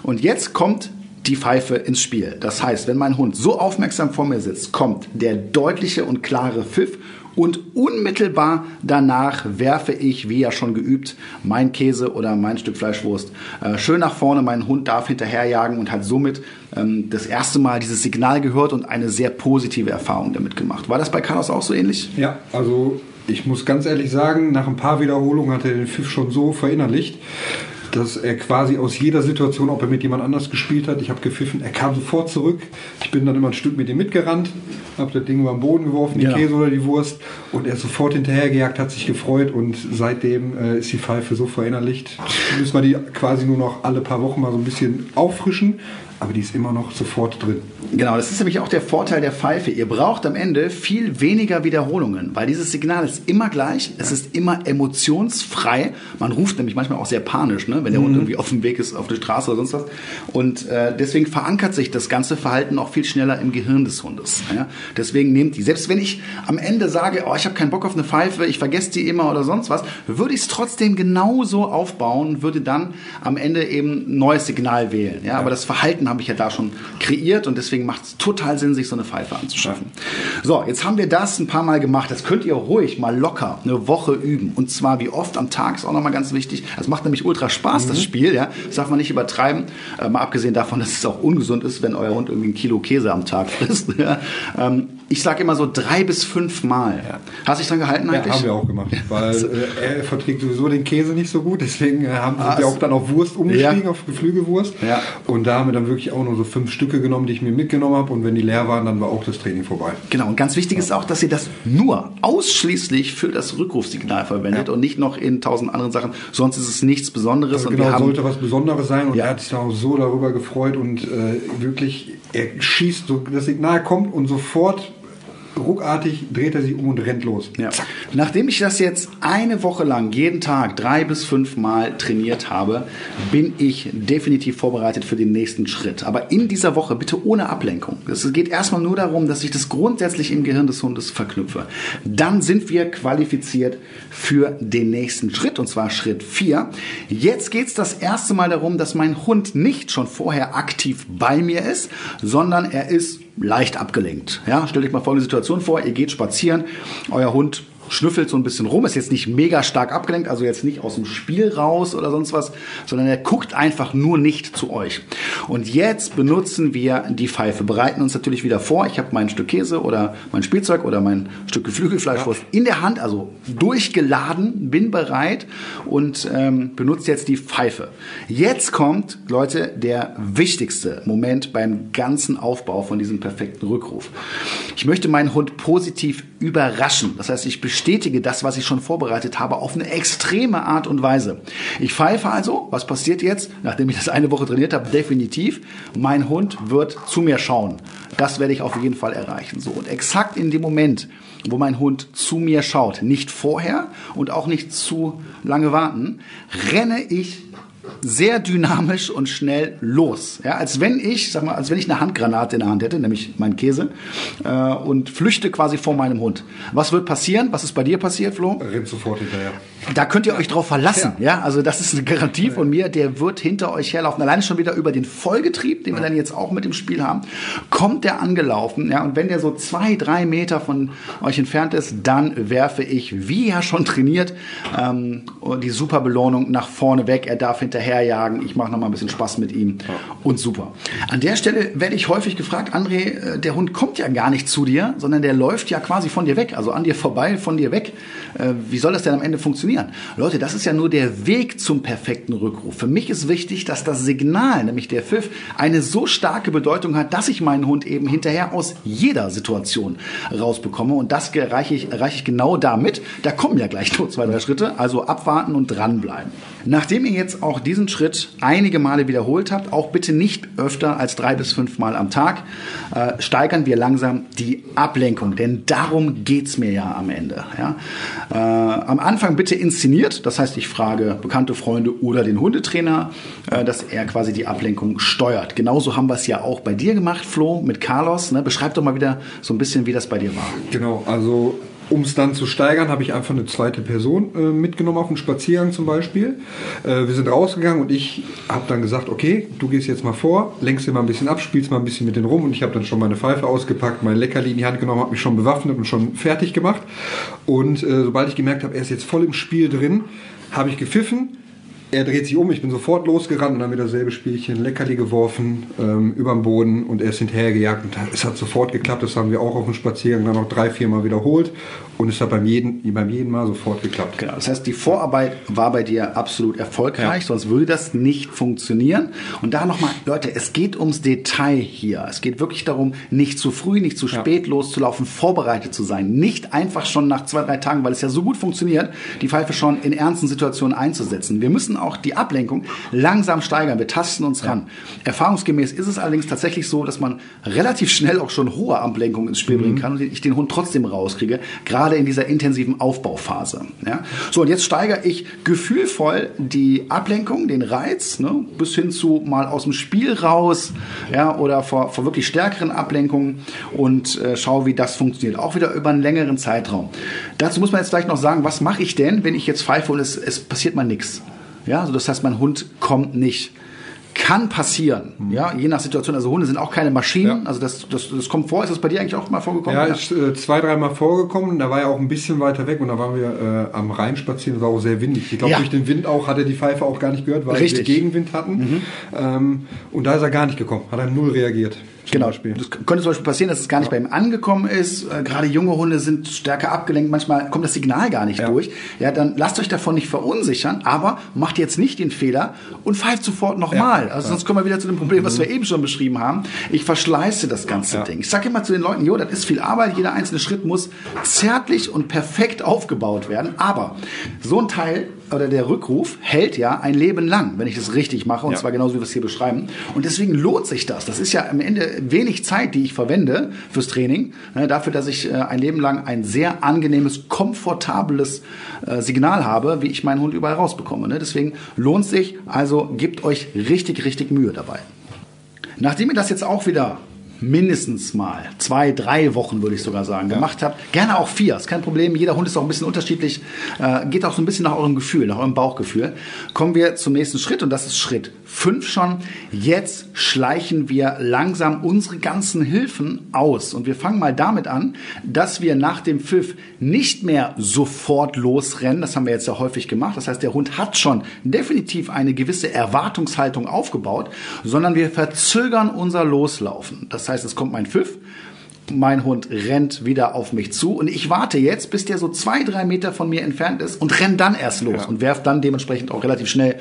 Speaker 1: Und jetzt kommt die Pfeife ins Spiel. Das heißt, wenn mein Hund so aufmerksam vor mir sitzt, kommt der deutliche und klare Pfiff und unmittelbar danach werfe ich, wie ja schon geübt, mein Käse oder mein Stück Fleischwurst äh, schön nach vorne. Mein Hund darf hinterherjagen und hat somit ähm, das erste Mal dieses Signal gehört und eine sehr positive Erfahrung damit gemacht. War das bei Carlos auch so ähnlich?
Speaker 2: Ja, also ich muss ganz ehrlich sagen, nach ein paar Wiederholungen hat er den Pfiff schon so verinnerlicht, dass er quasi aus jeder Situation, ob er mit jemand anders gespielt hat, ich habe gepfiffen, er kam sofort zurück. Ich bin dann immer ein Stück mit ihm mitgerannt, habe das Ding über den Boden geworfen, die genau. Käse oder die Wurst und er ist sofort hinterhergejagt, hat sich gefreut und seitdem äh, ist die Pfeife so verinnerlicht. Müssen wir die quasi nur noch alle paar Wochen mal so ein bisschen auffrischen aber die ist immer noch sofort drin.
Speaker 1: Genau, das ist nämlich auch der Vorteil der Pfeife. Ihr braucht am Ende viel weniger Wiederholungen, weil dieses Signal ist immer gleich, es ist immer emotionsfrei. Man ruft nämlich manchmal auch sehr panisch, ne? wenn der mhm. Hund irgendwie auf dem Weg ist, auf der Straße oder sonst was. Und äh, deswegen verankert sich das ganze Verhalten auch viel schneller im Gehirn des Hundes. Ja? Deswegen nehmt die. Selbst wenn ich am Ende sage, oh, ich habe keinen Bock auf eine Pfeife, ich vergesse die immer oder sonst was, würde ich es trotzdem genauso aufbauen, würde dann am Ende eben ein neues Signal wählen. Ja? Aber das Verhalten Geschichten habe ich ja da schon kreiert und deswegen macht es total Sinn, sich so eine Pfeife anzuschaffen. So, jetzt haben wir das ein paar Mal gemacht. Das könnt ihr ruhig mal locker eine Woche üben. Und zwar wie oft am Tag ist auch nochmal ganz wichtig. Das macht nämlich ultra Spaß, mhm. das Spiel. Ja? Das darf man nicht übertreiben. Äh, mal abgesehen davon, dass es auch ungesund ist, wenn euer Hund irgendwie ein Kilo Käse am Tag *laughs* frisst. Ja? Ähm, ich sage immer so drei bis fünf Mal. Ja. Hast du dich dran gehalten
Speaker 2: eigentlich? Ja, haben wir auch gemacht, *laughs* weil äh, er verträgt sowieso den Käse nicht so gut. Deswegen äh, haben ah, wir auch dann auf Wurst umgestiegen, ja. auf Geflügelwurst. Ja. Und da haben wir dann wirklich auch nur so fünf Stücke genommen, die ich mir mitgenommen habe. Und wenn die leer waren, dann war auch das Training vorbei.
Speaker 1: Genau. Und ganz wichtig ist auch, dass ihr das nur ausschließlich für das Rückrufsignal verwendet und nicht noch in tausend anderen Sachen. Sonst ist es nichts Besonderes.
Speaker 2: Also genau, sollte was Besonderes sein. Und er hat sich dann auch so darüber gefreut und äh, wirklich, er schießt, so, das Signal kommt und sofort ruckartig dreht er sich um und rennt los.
Speaker 1: Ja. Nachdem ich das jetzt eine Woche lang jeden Tag drei bis fünf Mal trainiert habe, bin ich definitiv vorbereitet für den nächsten Schritt. Aber in dieser Woche bitte ohne Ablenkung. Es geht erstmal nur darum, dass ich das grundsätzlich im Gehirn des Hundes verknüpfe. Dann sind wir qualifiziert für den nächsten Schritt und zwar Schritt 4. Jetzt geht es das erste Mal darum, dass mein Hund nicht schon vorher aktiv bei mir ist, sondern er ist leicht abgelenkt. Ja, stellt euch mal folgende Situation vor, ihr geht spazieren, euer Hund schnüffelt so ein bisschen rum, ist jetzt nicht mega stark abgelenkt, also jetzt nicht aus dem Spiel raus oder sonst was, sondern er guckt einfach nur nicht zu euch. Und jetzt benutzen wir die Pfeife, bereiten uns natürlich wieder vor. Ich habe mein Stück Käse oder mein Spielzeug oder mein Stück Geflügelfleischwurst ja. in der Hand, also durchgeladen, bin bereit und ähm, benutze jetzt die Pfeife. Jetzt kommt, Leute, der wichtigste Moment beim ganzen Aufbau von diesem perfekten Rückruf. Ich möchte meinen Hund positiv überraschen. Das heißt, ich bestätige das, was ich schon vorbereitet habe, auf eine extreme Art und Weise. Ich pfeife also, was passiert jetzt, nachdem ich das eine Woche trainiert habe, definitiv, mein Hund wird zu mir schauen. Das werde ich auf jeden Fall erreichen. So, und exakt in dem Moment, wo mein Hund zu mir schaut, nicht vorher und auch nicht zu lange warten, renne ich sehr dynamisch und schnell los. Ja, als wenn ich, sag mal, als wenn ich eine Handgranate in der Hand hätte, nämlich meinen Käse, äh, und flüchte quasi vor meinem Hund. Was wird passieren? Was ist bei dir passiert, Flo?
Speaker 2: Rennt sofort hinterher.
Speaker 1: Da könnt ihr euch drauf verlassen. Ja, ja? also das ist eine Garantie von mir. Der wird hinter euch herlaufen. Alleine schon wieder über den Vollgetrieb, den wir dann jetzt auch mit im Spiel haben, kommt der angelaufen. Ja, und wenn der so zwei, drei Meter von euch entfernt ist, dann werfe ich, wie ja schon trainiert, ähm, die super Belohnung nach vorne weg. Er darf hinterherjagen. Ich mache noch mal ein bisschen Spaß mit ihm und super. An der Stelle werde ich häufig gefragt, André, äh, der Hund kommt ja gar nicht zu dir, sondern der läuft ja quasi von dir weg, also an dir vorbei, von dir weg. Äh, wie soll das denn am Ende funktionieren? Leute, das ist ja nur der Weg zum perfekten Rückruf. Für mich ist wichtig, dass das Signal, nämlich der Pfiff, eine so starke Bedeutung hat, dass ich meinen Hund eben hinterher aus jeder Situation rausbekomme. Und das erreiche ich, erreiche ich genau damit. Da kommen ja gleich nur zwei, drei Schritte. Also abwarten und dranbleiben. Nachdem ihr jetzt auch diesen Schritt einige Male wiederholt habt, auch bitte nicht öfter als drei bis fünf Mal am Tag, äh, steigern wir langsam die Ablenkung. Denn darum geht's mir ja am Ende. Ja? Äh, am Anfang bitte inszeniert, das heißt, ich frage bekannte Freunde oder den Hundetrainer, äh, dass er quasi die Ablenkung steuert. Genauso haben wir es ja auch bei dir gemacht, Flo, mit Carlos. Ne? Beschreib doch mal wieder so ein bisschen, wie das bei dir war.
Speaker 2: Genau, also um es dann zu steigern, habe ich einfach eine zweite Person äh, mitgenommen auf einen Spaziergang zum Beispiel. Äh, wir sind rausgegangen und ich habe dann gesagt, okay, du gehst jetzt mal vor, lenkst dir mal ein bisschen ab, spielst mal ein bisschen mit den rum und ich habe dann schon meine Pfeife ausgepackt, mein Leckerli in die Hand genommen, habe mich schon bewaffnet und schon fertig gemacht. Und äh, sobald ich gemerkt habe, er ist jetzt voll im Spiel drin, habe ich gepfiffen er dreht sich um, ich bin sofort losgerannt und dann wieder dasselbe Spielchen, Leckerli geworfen, ähm, über den Boden und er ist hinterhergejagt und es hat sofort geklappt. Das haben wir auch auf dem Spaziergang dann noch drei, vier Mal wiederholt und es hat beim jeden, beim jeden Mal sofort geklappt.
Speaker 1: Genau, das heißt, die Vorarbeit war bei dir absolut erfolgreich, ja. sonst würde das nicht funktionieren. Und da nochmal, Leute, es geht ums Detail hier. Es geht wirklich darum, nicht zu früh, nicht zu spät ja. loszulaufen, vorbereitet zu sein. Nicht einfach schon nach zwei, drei Tagen, weil es ja so gut funktioniert, die Pfeife schon in ernsten Situationen einzusetzen. Wir müssen auch die Ablenkung langsam steigern. Wir tasten uns ja. ran. Erfahrungsgemäß ist es allerdings tatsächlich so, dass man relativ schnell auch schon hohe Ablenkungen ins Spiel mhm. bringen kann und ich den Hund trotzdem rauskriege, gerade in dieser intensiven Aufbauphase. Ja? So, und jetzt steigere ich gefühlvoll die Ablenkung, den Reiz, ne, bis hin zu mal aus dem Spiel raus ja, oder vor, vor wirklich stärkeren Ablenkungen und äh, schaue, wie das funktioniert. Auch wieder über einen längeren Zeitraum. Dazu muss man jetzt gleich noch sagen, was mache ich denn, wenn ich jetzt pfeife und es, es passiert mal nichts? Ja, also das heißt, mein Hund kommt nicht. Kann passieren, mhm. ja, je nach Situation. Also Hunde sind auch keine Maschinen. Ja. Also das, das, das kommt vor. Ist das bei dir eigentlich auch mal vorgekommen?
Speaker 2: Ja, ist äh, zwei, dreimal vorgekommen. Da war er auch ein bisschen weiter weg und da waren wir äh, am Rhein spazieren. War auch sehr windig. Ich glaube, ja. durch den Wind auch hat er die Pfeife auch gar nicht gehört, weil Richtig. wir Gegenwind hatten. Mhm. Ähm, und da ist er gar nicht gekommen. Hat er null reagiert.
Speaker 1: Genau. Beispiel. Das könnte zum Beispiel passieren, dass es gar nicht ja. bei ihm angekommen ist. Äh, gerade junge Hunde sind stärker abgelenkt. Manchmal kommt das Signal gar nicht ja. durch. Ja, dann lasst euch davon nicht verunsichern, aber macht jetzt nicht den Fehler und pfeift sofort nochmal. Ja. Also sonst kommen wir wieder zu dem Problem, was mhm. wir eben schon beschrieben haben. Ich verschleiße das ganze Ding. Ich sage immer zu den Leuten, jo, das ist viel Arbeit. Jeder einzelne Schritt muss zärtlich und perfekt aufgebaut werden. Aber so ein Teil oder der Rückruf hält ja ein Leben lang, wenn ich das richtig mache, und ja. zwar genauso wie wir es hier beschreiben. Und deswegen lohnt sich das. Das ist ja am Ende wenig Zeit, die ich verwende fürs Training, ne, dafür, dass ich äh, ein Leben lang ein sehr angenehmes, komfortables äh, Signal habe, wie ich meinen Hund überall rausbekomme. Ne? Deswegen lohnt sich, also gebt euch richtig, richtig Mühe dabei. Nachdem ihr das jetzt auch wieder mindestens mal zwei, drei Wochen, würde ich sogar sagen, ja. gemacht habt. Gerne auch vier, ist kein Problem. Jeder Hund ist auch ein bisschen unterschiedlich. Äh, geht auch so ein bisschen nach eurem Gefühl, nach eurem Bauchgefühl. Kommen wir zum nächsten Schritt und das ist Schritt fünf schon. Jetzt schleichen wir langsam unsere ganzen Hilfen aus. Und wir fangen mal damit an, dass wir nach dem Pfiff nicht mehr sofort losrennen. Das haben wir jetzt ja häufig gemacht. Das heißt, der Hund hat schon definitiv eine gewisse Erwartungshaltung aufgebaut, sondern wir verzögern unser Loslaufen. Das heißt, es kommt mein Pfiff mein Hund rennt wieder auf mich zu und ich warte jetzt, bis der so zwei, drei Meter von mir entfernt ist und renn dann erst los ja. und werf dann dementsprechend auch relativ schnell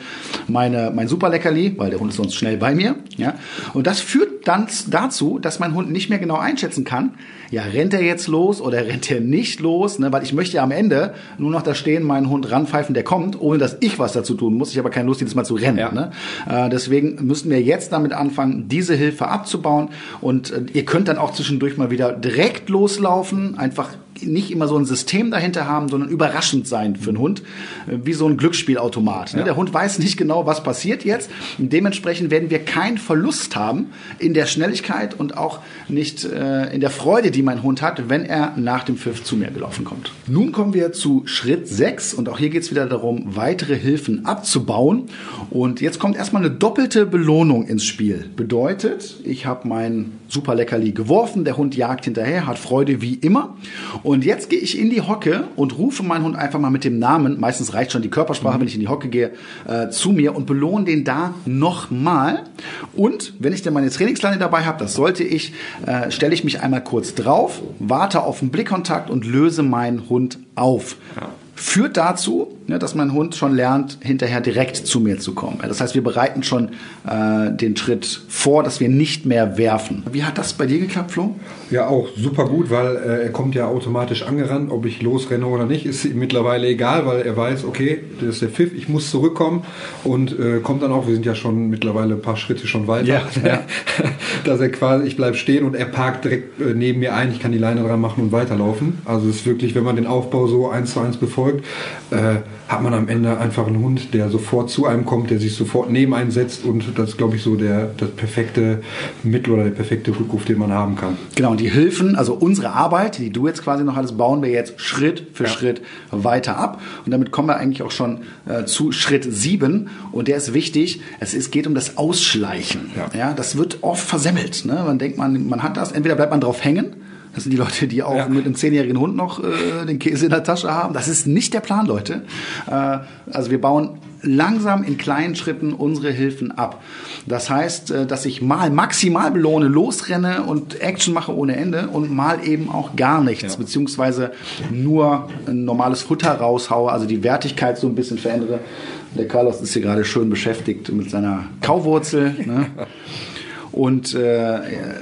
Speaker 1: meine, mein Superleckerli, weil der Hund ist sonst schnell bei mir. Ja? Und das führt dann dazu, dass mein Hund nicht mehr genau einschätzen kann, ja, rennt er jetzt los oder *laughs* rennt er nicht los? Ne? Weil ich möchte ja am Ende nur noch da stehen, meinen Hund ranpfeifen, der kommt, ohne dass ich was dazu tun muss. Ich habe keine Lust, jedes Mal zu rennen. Ja. Ne? Äh, deswegen müssen wir jetzt damit anfangen, diese Hilfe abzubauen. Und äh, ihr könnt dann auch zwischendurch mal wieder direkt loslaufen, einfach nicht immer so ein System dahinter haben, sondern überraschend sein für einen Hund, äh, wie so ein Glücksspielautomat. Ne? Ja. Der Hund weiß nicht genau, was passiert jetzt. Und dementsprechend werden wir keinen Verlust haben in der Schnelligkeit und auch nicht äh, in der Freude, die mein Hund hat, wenn er nach dem Pfiff zu mir gelaufen kommt. Nun kommen wir zu Schritt 6 und auch hier geht es wieder darum, weitere Hilfen abzubauen. Und jetzt kommt erstmal eine doppelte Belohnung ins Spiel. Bedeutet, ich habe mein super Leckerli geworfen, der Hund jagt hinterher, hat Freude wie immer. Und jetzt gehe ich in die Hocke und rufe meinen Hund einfach mal mit dem Namen, meistens reicht schon die Körpersprache, mhm. wenn ich in die Hocke gehe, äh, zu mir und belohne den da nochmal. Und wenn ich dann meine Trainingsleine dabei habe, das sollte ich, äh, stelle ich mich einmal kurz drauf, warte auf den Blickkontakt und löse meinen Hund auf. Ja führt dazu, ne, dass mein Hund schon lernt, hinterher direkt zu mir zu kommen. Das heißt, wir bereiten schon äh, den Schritt vor, dass wir nicht mehr werfen. Wie hat das bei dir geklappt, Flo?
Speaker 2: Ja, auch super gut, weil äh, er kommt ja automatisch angerannt, ob ich losrenne oder nicht, ist ihm mittlerweile egal, weil er weiß, okay, das ist der Pfiff, ich muss zurückkommen und äh, kommt dann auch, wir sind ja schon mittlerweile ein paar Schritte schon weiter, ja, *laughs* ja. dass er quasi, ich bleibe stehen und er parkt direkt äh, neben mir ein, ich kann die Leine dran machen und weiterlaufen. Also es ist wirklich, wenn man den Aufbau so eins zu eins befolgt, verfolgt, äh, hat man am Ende einfach einen Hund, der sofort zu einem kommt, der sich sofort neben einen setzt und das ist, glaube ich, so der das perfekte Mittel oder der perfekte Rückruf, den man haben kann.
Speaker 1: Genau, und die Hilfen, also unsere Arbeit, die du jetzt quasi noch alles bauen wir jetzt Schritt für ja. Schritt weiter ab und damit kommen wir eigentlich auch schon äh, zu Schritt 7 und der ist wichtig, es ist, geht um das Ausschleichen. Ja. ja das wird oft versemmelt. Ne? Man denkt, man, man hat das, entweder bleibt man drauf hängen, das sind die Leute, die auch ja. mit einem zehnjährigen Hund noch äh, den Käse in der Tasche haben. Das ist nicht der Plan, Leute. Äh, also wir bauen langsam in kleinen Schritten unsere Hilfen ab. Das heißt, äh, dass ich mal maximal belohne, losrenne und Action mache ohne Ende und mal eben auch gar nichts, ja. beziehungsweise nur ein normales Futter raushaue, also die Wertigkeit so ein bisschen verändere. Der Carlos ist hier gerade schön beschäftigt mit seiner Kauwurzel. Ne? *laughs* Und äh,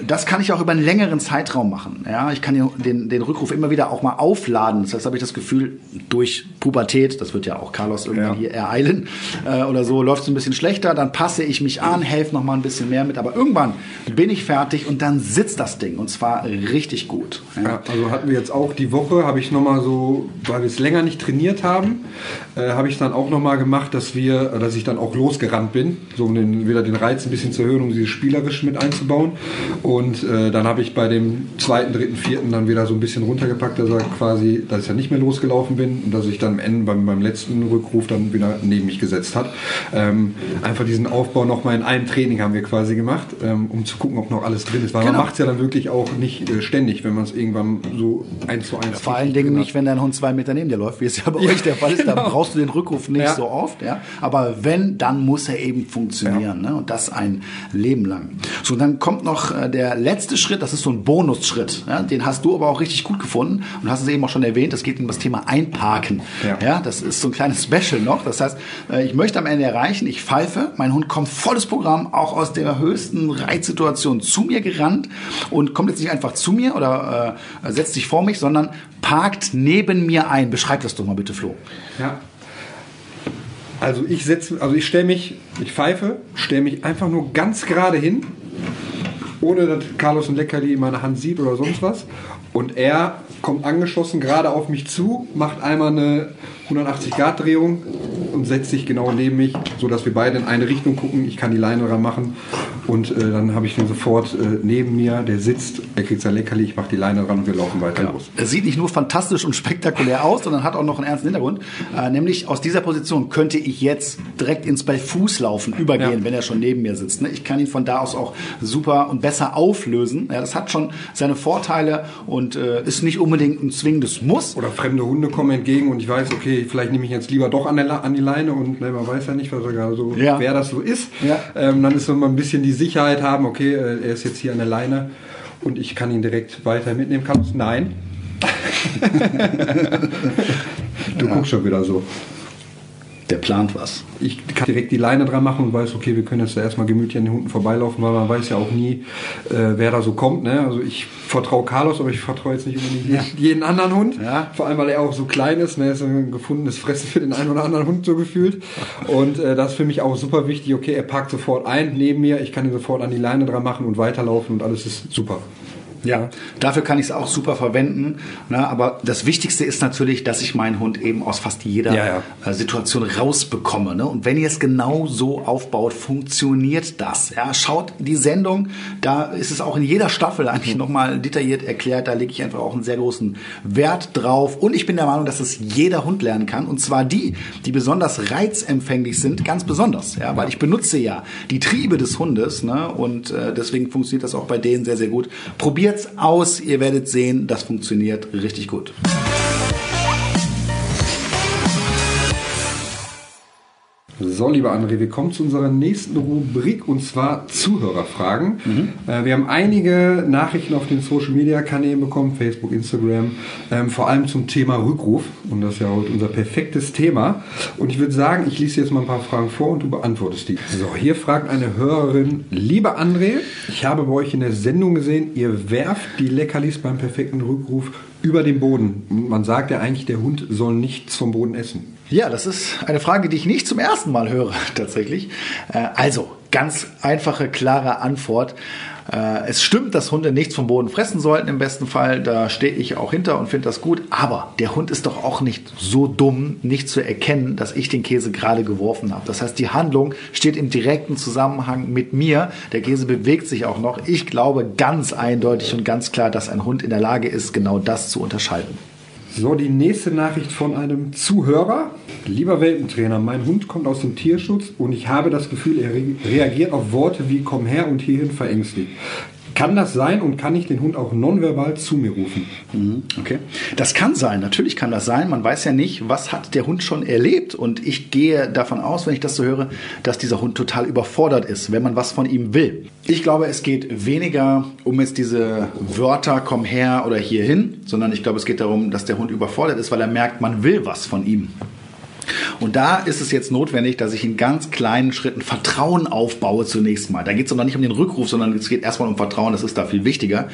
Speaker 1: das kann ich auch über einen längeren Zeitraum machen. Ja, ich kann den, den Rückruf immer wieder auch mal aufladen. Das heißt, habe ich das Gefühl, durch Pubertät, das wird ja auch Carlos irgendwann ja. hier ereilen äh, oder so, läuft es ein bisschen schlechter, dann passe ich mich an, helfe noch mal ein bisschen mehr mit. Aber irgendwann bin ich fertig und dann sitzt das Ding und zwar richtig gut.
Speaker 2: Ja. Ja, also hatten wir jetzt auch die Woche, habe ich noch mal so, weil wir es länger nicht trainiert haben, äh, habe ich dann auch noch mal gemacht, dass wir, dass ich dann auch losgerannt bin, so um den, wieder den Reiz ein bisschen zu erhöhen, um dieses spielerische mit einzubauen. Und äh, dann habe ich bei dem zweiten, dritten, vierten dann wieder so ein bisschen runtergepackt, dass er quasi, dass ich ja nicht mehr losgelaufen bin und dass ich dann am Ende beim, beim letzten Rückruf dann wieder neben mich gesetzt hat. Ähm, einfach diesen Aufbau nochmal in einem Training haben wir quasi gemacht, ähm, um zu gucken, ob noch alles drin ist. Weil genau. man macht es ja dann wirklich auch nicht äh, ständig, wenn man es irgendwann so eins zu eins.
Speaker 1: Vor allen Dingen nicht, wenn dein Hund zwei Meter neben dir läuft, wie es ja bei ja, euch der Fall ist. Genau. Da brauchst du den Rückruf nicht ja. so oft. Ja? Aber wenn, dann muss er eben funktionieren. Ja. Ne? Und das ein Leben lang. So, dann kommt noch äh, der letzte Schritt, das ist so ein Bonusschritt. Ja? Den hast du aber auch richtig gut gefunden und hast es eben auch schon erwähnt, es geht um das Thema Einparken. Ja. ja. Das ist so ein kleines Special noch. Das heißt, äh, ich möchte am Ende erreichen, ich pfeife, mein Hund kommt volles Programm, auch aus der höchsten Reizsituation zu mir gerannt und kommt jetzt nicht einfach zu mir oder äh, setzt sich vor mich, sondern parkt neben mir ein. Beschreib das doch mal bitte, Flo.
Speaker 2: Ja, also ich setze, also ich stelle mich, ich pfeife, stelle mich einfach nur ganz gerade hin, ohne dass Carlos ein Leckerli in meiner Hand sieht oder sonst was. Und er kommt angeschossen gerade auf mich zu, macht einmal eine 180-Grad-Drehung und setzt sich genau neben mich, sodass wir beide in eine Richtung gucken. Ich kann die Leine dran machen und äh, dann habe ich den sofort äh, neben mir, der sitzt, er kriegt sein Leckerli, ich mache die Leine dran und wir laufen weiter ja. los.
Speaker 1: Er sieht nicht nur fantastisch und spektakulär aus, sondern hat auch noch einen ernsten Hintergrund. Äh, nämlich aus dieser Position könnte ich jetzt direkt ins bei Fußlaufen übergehen, ja. wenn er schon neben mir sitzt. Ne? Ich kann ihn von da aus auch super und besser auflösen. Ja, das hat schon seine Vorteile und äh, ist nicht unbedingt ein zwingendes Muss.
Speaker 2: Oder fremde Hunde kommen entgegen und ich weiß, okay, vielleicht nehme ich jetzt lieber doch an, der, an die Leine und ne, man weiß ja nicht, was er gerade so, wer das so ist. Ähm, dann ist so mal ein bisschen die Sicherheit haben, okay, äh, er ist jetzt hier an der Leine und ich kann ihn direkt weiter mitnehmen. Kannst Nein. *laughs* du ja. guckst schon wieder so
Speaker 1: der plant was.
Speaker 2: Ich kann direkt die Leine dran machen und weiß, okay, wir können jetzt erstmal gemütlich an den Hunden vorbeilaufen, weil man weiß ja auch nie, äh, wer da so kommt. Ne? Also ich vertraue Carlos, aber ich vertraue jetzt nicht unbedingt ja. jeden anderen Hund. Ja. Vor allem, weil er auch so klein ist. Ne? Er ist ein gefundenes Fressen für den einen oder anderen Hund so gefühlt. Und äh, das ist für mich auch super wichtig. Okay, er parkt sofort ein neben mir, ich kann ihn sofort an die Leine dran machen und weiterlaufen und alles ist super.
Speaker 1: Ja, dafür kann ich es auch super verwenden. Ne? Aber das Wichtigste ist natürlich, dass ich meinen Hund eben aus fast jeder ja, ja. Äh, Situation rausbekomme. Ne? Und wenn ihr es genau so aufbaut, funktioniert das. Ja, schaut die Sendung, da ist es auch in jeder Staffel eigentlich nochmal detailliert erklärt. Da lege ich einfach auch einen sehr großen Wert drauf. Und ich bin der Meinung, dass es jeder Hund lernen kann. Und zwar die, die besonders reizempfänglich sind, ganz besonders. Ja, weil ich benutze ja die Triebe des Hundes. Ne? Und äh, deswegen funktioniert das auch bei denen sehr, sehr gut. Probiert's aus. Ihr werdet sehen, das funktioniert richtig gut.
Speaker 2: So, lieber André, wir kommen zu unserer nächsten Rubrik und zwar Zuhörerfragen. Mhm. Äh, wir haben einige Nachrichten auf den Social Media Kanälen bekommen, Facebook, Instagram, ähm, vor allem zum Thema Rückruf. Und das ist ja heute unser perfektes Thema. Und ich würde sagen, ich lese jetzt mal ein paar Fragen vor und du beantwortest die. So, hier fragt eine Hörerin, lieber André, ich habe bei euch in der Sendung gesehen, ihr werft die Leckerlis beim perfekten Rückruf über den Boden. Man sagt ja eigentlich, der Hund soll nichts vom Boden essen.
Speaker 1: Ja, das ist eine Frage, die ich nicht zum ersten Mal höre, *laughs* tatsächlich. Äh, also, ganz einfache, klare Antwort. Äh, es stimmt, dass Hunde nichts vom Boden fressen sollten im besten Fall. Da stehe ich auch hinter und finde das gut. Aber der Hund ist doch auch nicht so dumm, nicht zu erkennen, dass ich den Käse gerade geworfen habe. Das heißt, die Handlung steht im direkten Zusammenhang mit mir. Der Käse bewegt sich auch noch. Ich glaube ganz eindeutig und ganz klar, dass ein Hund in der Lage ist, genau das zu unterscheiden.
Speaker 2: So, die nächste Nachricht von einem Zuhörer. Lieber Welpentrainer, mein Hund kommt aus dem Tierschutz und ich habe das Gefühl, er reagiert auf Worte wie komm her und hierhin verängstigt. Kann das sein und kann ich den Hund auch nonverbal zu mir rufen?
Speaker 1: Mhm, okay. Das kann sein, natürlich kann das sein. Man weiß ja nicht, was hat der Hund schon erlebt. Und ich gehe davon aus, wenn ich das so höre, dass dieser Hund total überfordert ist, wenn man was von ihm will. Ich glaube, es geht weniger um jetzt diese Wörter, komm her oder hierhin, sondern ich glaube, es geht darum, dass der Hund überfordert ist, weil er merkt, man will was von ihm. Und da ist es jetzt notwendig, dass ich in ganz kleinen Schritten Vertrauen aufbaue zunächst mal. Da geht es noch nicht um den Rückruf, sondern es geht erstmal um Vertrauen, das ist da viel wichtiger.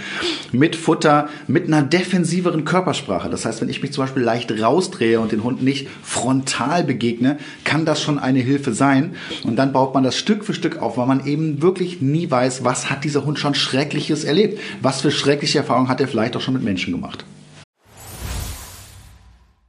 Speaker 1: Mit Futter, mit einer defensiveren Körpersprache. Das heißt, wenn ich mich zum Beispiel leicht rausdrehe und den Hund nicht frontal begegne, kann das schon eine Hilfe sein. Und dann baut man das Stück für Stück auf, weil man eben wirklich nie weiß, was hat dieser Hund schon Schreckliches erlebt. Was für schreckliche Erfahrungen hat er vielleicht auch schon mit Menschen gemacht.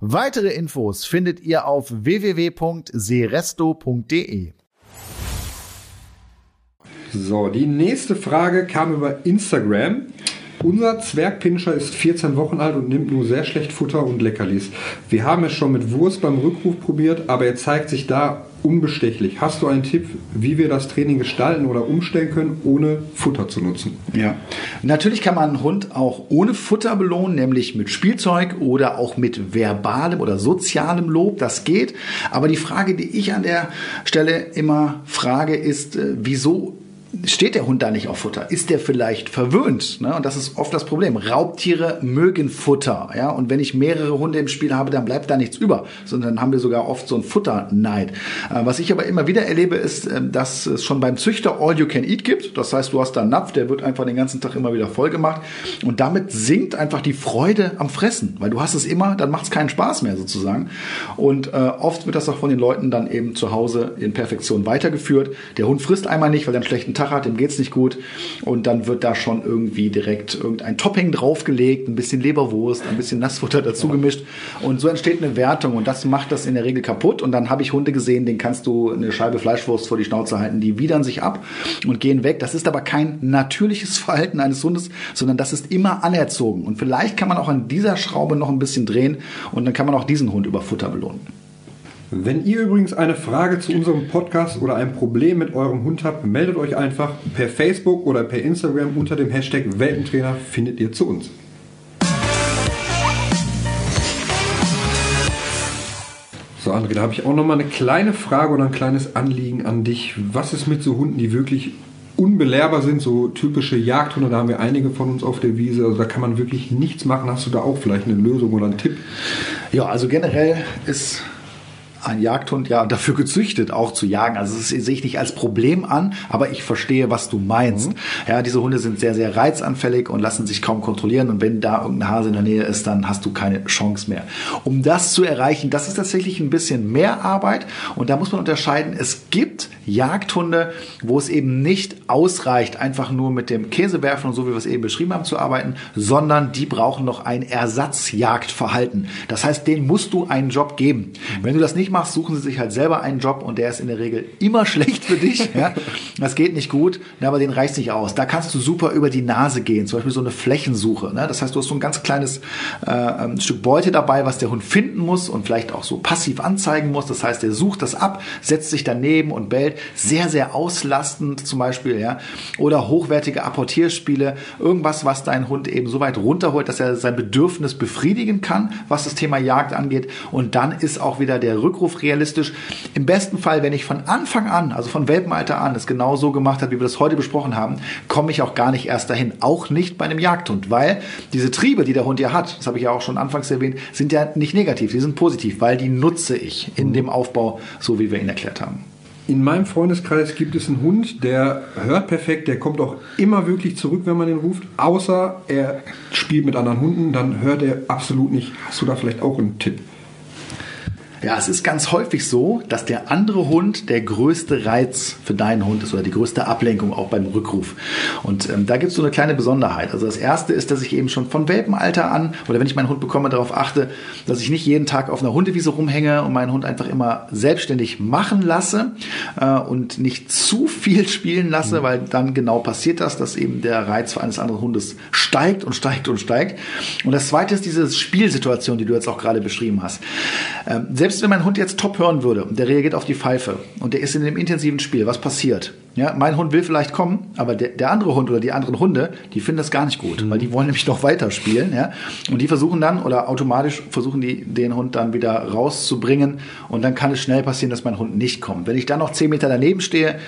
Speaker 1: Weitere Infos findet ihr auf www.seresto.de.
Speaker 2: So, die nächste Frage kam über Instagram. Unser Zwergpinscher ist 14 Wochen alt und nimmt nur sehr schlecht Futter und Leckerlis. Wir haben es schon mit Wurst beim Rückruf probiert, aber er zeigt sich da unbestechlich. Hast du einen Tipp, wie wir das Training gestalten oder umstellen können, ohne Futter zu nutzen?
Speaker 1: Ja, natürlich kann man einen Hund auch ohne Futter belohnen, nämlich mit Spielzeug oder auch mit verbalem oder sozialem Lob. Das geht. Aber die Frage, die ich an der Stelle immer frage, ist, äh, wieso steht der Hund da nicht auf Futter? Ist der vielleicht verwöhnt? Ne? Und das ist oft das Problem. Raubtiere mögen Futter. Ja? Und wenn ich mehrere Hunde im Spiel habe, dann bleibt da nichts über. Sondern dann haben wir sogar oft so ein Futterneid. Äh, was ich aber immer wieder erlebe, ist, äh, dass es schon beim Züchter All You Can Eat gibt. Das heißt, du hast da einen Napf, der wird einfach den ganzen Tag immer wieder voll gemacht. Und damit sinkt einfach die Freude am Fressen. Weil du hast es immer, dann macht es keinen Spaß mehr sozusagen. Und äh, oft wird das auch von den Leuten dann eben zu Hause in Perfektion weitergeführt. Der Hund frisst einmal nicht, weil er einen schlechten Tag hat, dem geht's nicht gut. Und dann wird da schon irgendwie direkt irgendein Topping draufgelegt, ein bisschen Leberwurst, ein bisschen Nassfutter dazu gemischt. Und so entsteht eine Wertung und das macht das in der Regel kaputt. Und dann habe ich Hunde gesehen, denen kannst du eine Scheibe Fleischwurst vor die Schnauze halten, die widern sich ab und gehen weg. Das ist aber kein natürliches *laughs* Verhalten eines Hundes, sondern das ist immer anerzogen. Und vielleicht kann man auch an dieser Schraube noch ein bisschen drehen und dann kann man auch diesen Hund über Futter belohnen.
Speaker 2: Wenn ihr übrigens eine Frage zu unserem Podcast oder ein Problem mit eurem Hund habt, meldet euch einfach per Facebook oder per Instagram unter dem Hashtag Welpentrainer findet ihr zu uns. So, André, da habe ich auch noch mal eine kleine Frage oder ein kleines Anliegen an dich. Was ist mit so Hunden, die wirklich unbelehrbar sind, so typische Jagdhunde, da haben wir einige von uns auf der Wiese, also da kann man wirklich nichts machen. Hast du da auch vielleicht eine Lösung oder einen Tipp?
Speaker 1: Ja, also generell ist ein Jagdhund ja dafür gezüchtet, auch zu jagen. Also das sehe ich nicht als Problem an, aber ich verstehe, was du meinst. Mhm. Ja, diese Hunde sind sehr, sehr reizanfällig und lassen sich kaum kontrollieren. Und wenn da irgendein Hase in der Nähe ist, dann hast du keine Chance mehr. Um das zu erreichen, das ist tatsächlich ein bisschen mehr Arbeit. Und da muss man unterscheiden, es gibt Jagdhunde, wo es eben nicht ausreicht, einfach nur mit dem Käsewerfen und so wie wir es eben beschrieben haben zu arbeiten, sondern die brauchen noch ein Ersatzjagdverhalten. Das heißt, denen musst du einen Job geben. Wenn du das nicht machst, suchen sie sich halt selber einen Job und der ist in der Regel immer *laughs* schlecht für dich. Ja? Das geht nicht gut, aber den reicht nicht aus. Da kannst du super über die Nase gehen, zum Beispiel so eine Flächensuche. Ne? Das heißt, du hast so ein ganz kleines äh, ein Stück Beute dabei, was der Hund finden muss und vielleicht auch so passiv anzeigen muss. Das heißt, er sucht das ab, setzt sich daneben und bellt. Sehr, sehr auslastend zum Beispiel. Ja? Oder hochwertige Apportierspiele. Irgendwas, was deinen Hund eben so weit runterholt, dass er sein Bedürfnis befriedigen kann, was das Thema Jagd angeht. Und dann ist auch wieder der Rückruf Rückruf realistisch. Im besten Fall, wenn ich von Anfang an, also von Welpenalter an, es genau so gemacht habe, wie wir das heute besprochen haben, komme ich auch gar nicht erst dahin. Auch nicht bei einem Jagdhund, weil diese Triebe, die der Hund ja hat, das habe ich ja auch schon anfangs erwähnt, sind ja nicht negativ, sie sind positiv, weil die nutze ich in dem Aufbau, so wie wir ihn erklärt haben.
Speaker 2: In meinem Freundeskreis gibt es einen Hund, der hört perfekt, der kommt auch immer wirklich zurück, wenn man ihn ruft. Außer er spielt mit anderen Hunden, dann hört er absolut nicht. Hast du da vielleicht auch einen Tipp?
Speaker 1: Ja, es ist ganz häufig so, dass der andere Hund der größte Reiz für deinen Hund ist oder die größte Ablenkung auch beim Rückruf. Und ähm, da gibt es so eine kleine Besonderheit. Also das erste ist, dass ich eben schon von Welpenalter an oder wenn ich meinen Hund bekomme, darauf achte, dass ich nicht jeden Tag auf einer Hundewiese rumhänge und meinen Hund einfach immer selbstständig machen lasse äh, und nicht zu viel *laughs* spielen lasse, mhm. weil dann genau passiert das, dass eben der Reiz für eines anderen Hundes steigt und steigt und steigt. Und das zweite ist diese Spielsituation, die du jetzt auch gerade beschrieben hast. Ähm, selbst wenn mein Hund jetzt top hören würde und der reagiert auf die Pfeife und der ist in einem intensiven Spiel, was passiert? Ja, mein Hund will vielleicht kommen, aber der, der andere Hund oder die anderen Hunde, die finden das gar nicht gut, mhm. weil die wollen *laughs* nämlich noch weiter spielen, ja. Und die versuchen dann oder automatisch versuchen die den Hund dann wieder rauszubringen und dann kann es schnell passieren, dass mein Hund nicht kommt. Wenn ich dann noch zehn Meter daneben stehe,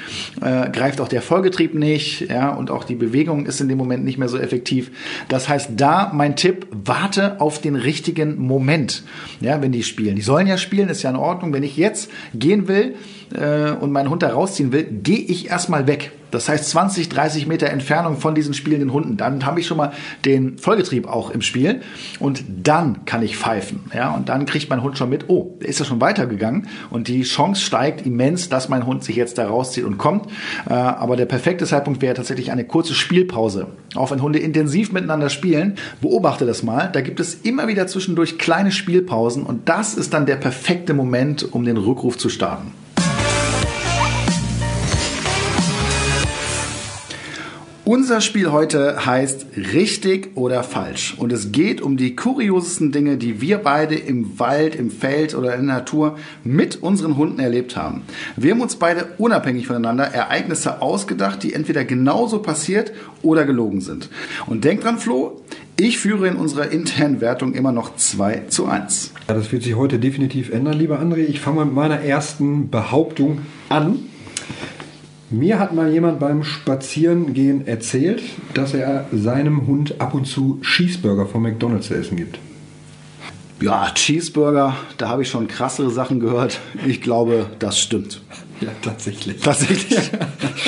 Speaker 1: äh, greift auch der Vollgetrieb nicht, ja, und auch die Bewegung ist in dem Moment nicht mehr so effektiv. Das heißt, da mein Tipp, warte auf den richtigen Moment, ja, wenn die spielen. Die sollen ja spielen, ist ja in Ordnung. Wenn ich jetzt gehen will, äh, und meinen Hund da rausziehen will, gehe ich erstmal weg. Das heißt 20, 30 Meter Entfernung von diesen spielenden Hunden. Dann habe ich schon mal den Vollgetrieb auch im Spiel und dann kann ich pfeifen. Ja, und dann kriegt mein Hund schon mit, oh, der ist ja schon weitergegangen und die Chance steigt immens, dass mein Hund sich jetzt da rauszieht und kommt. Äh, aber der perfekte Zeitpunkt wäre tatsächlich eine kurze Spielpause. Auch wenn Hunde intensiv miteinander spielen, beobachte das mal. Da gibt es immer wieder zwischendurch kleine Spielpausen und das ist dann der perfekte Moment, um den Rückruf zu starten. Unser Spiel heute heißt richtig oder falsch. Und es geht um die kuriosesten Dinge, die wir beide im Wald, im Feld oder in der Natur mit unseren Hunden erlebt haben. Wir haben uns beide unabhängig voneinander Ereignisse ausgedacht, die entweder genauso passiert oder gelogen sind. Und denk dran, Flo, ich führe in unserer internen Wertung immer noch 2 zu 1.
Speaker 2: Ja, das wird sich heute definitiv ändern, lieber André. Ich fange mit meiner ersten Behauptung an. Mir hat mal jemand beim Spazierengehen erzählt, dass er seinem Hund ab und zu Cheeseburger von McDonald's zu essen gibt.
Speaker 1: Ja, Cheeseburger, da habe ich schon krassere Sachen gehört. Ich glaube, das stimmt.
Speaker 2: Ja, tatsächlich.
Speaker 1: Tatsächlich.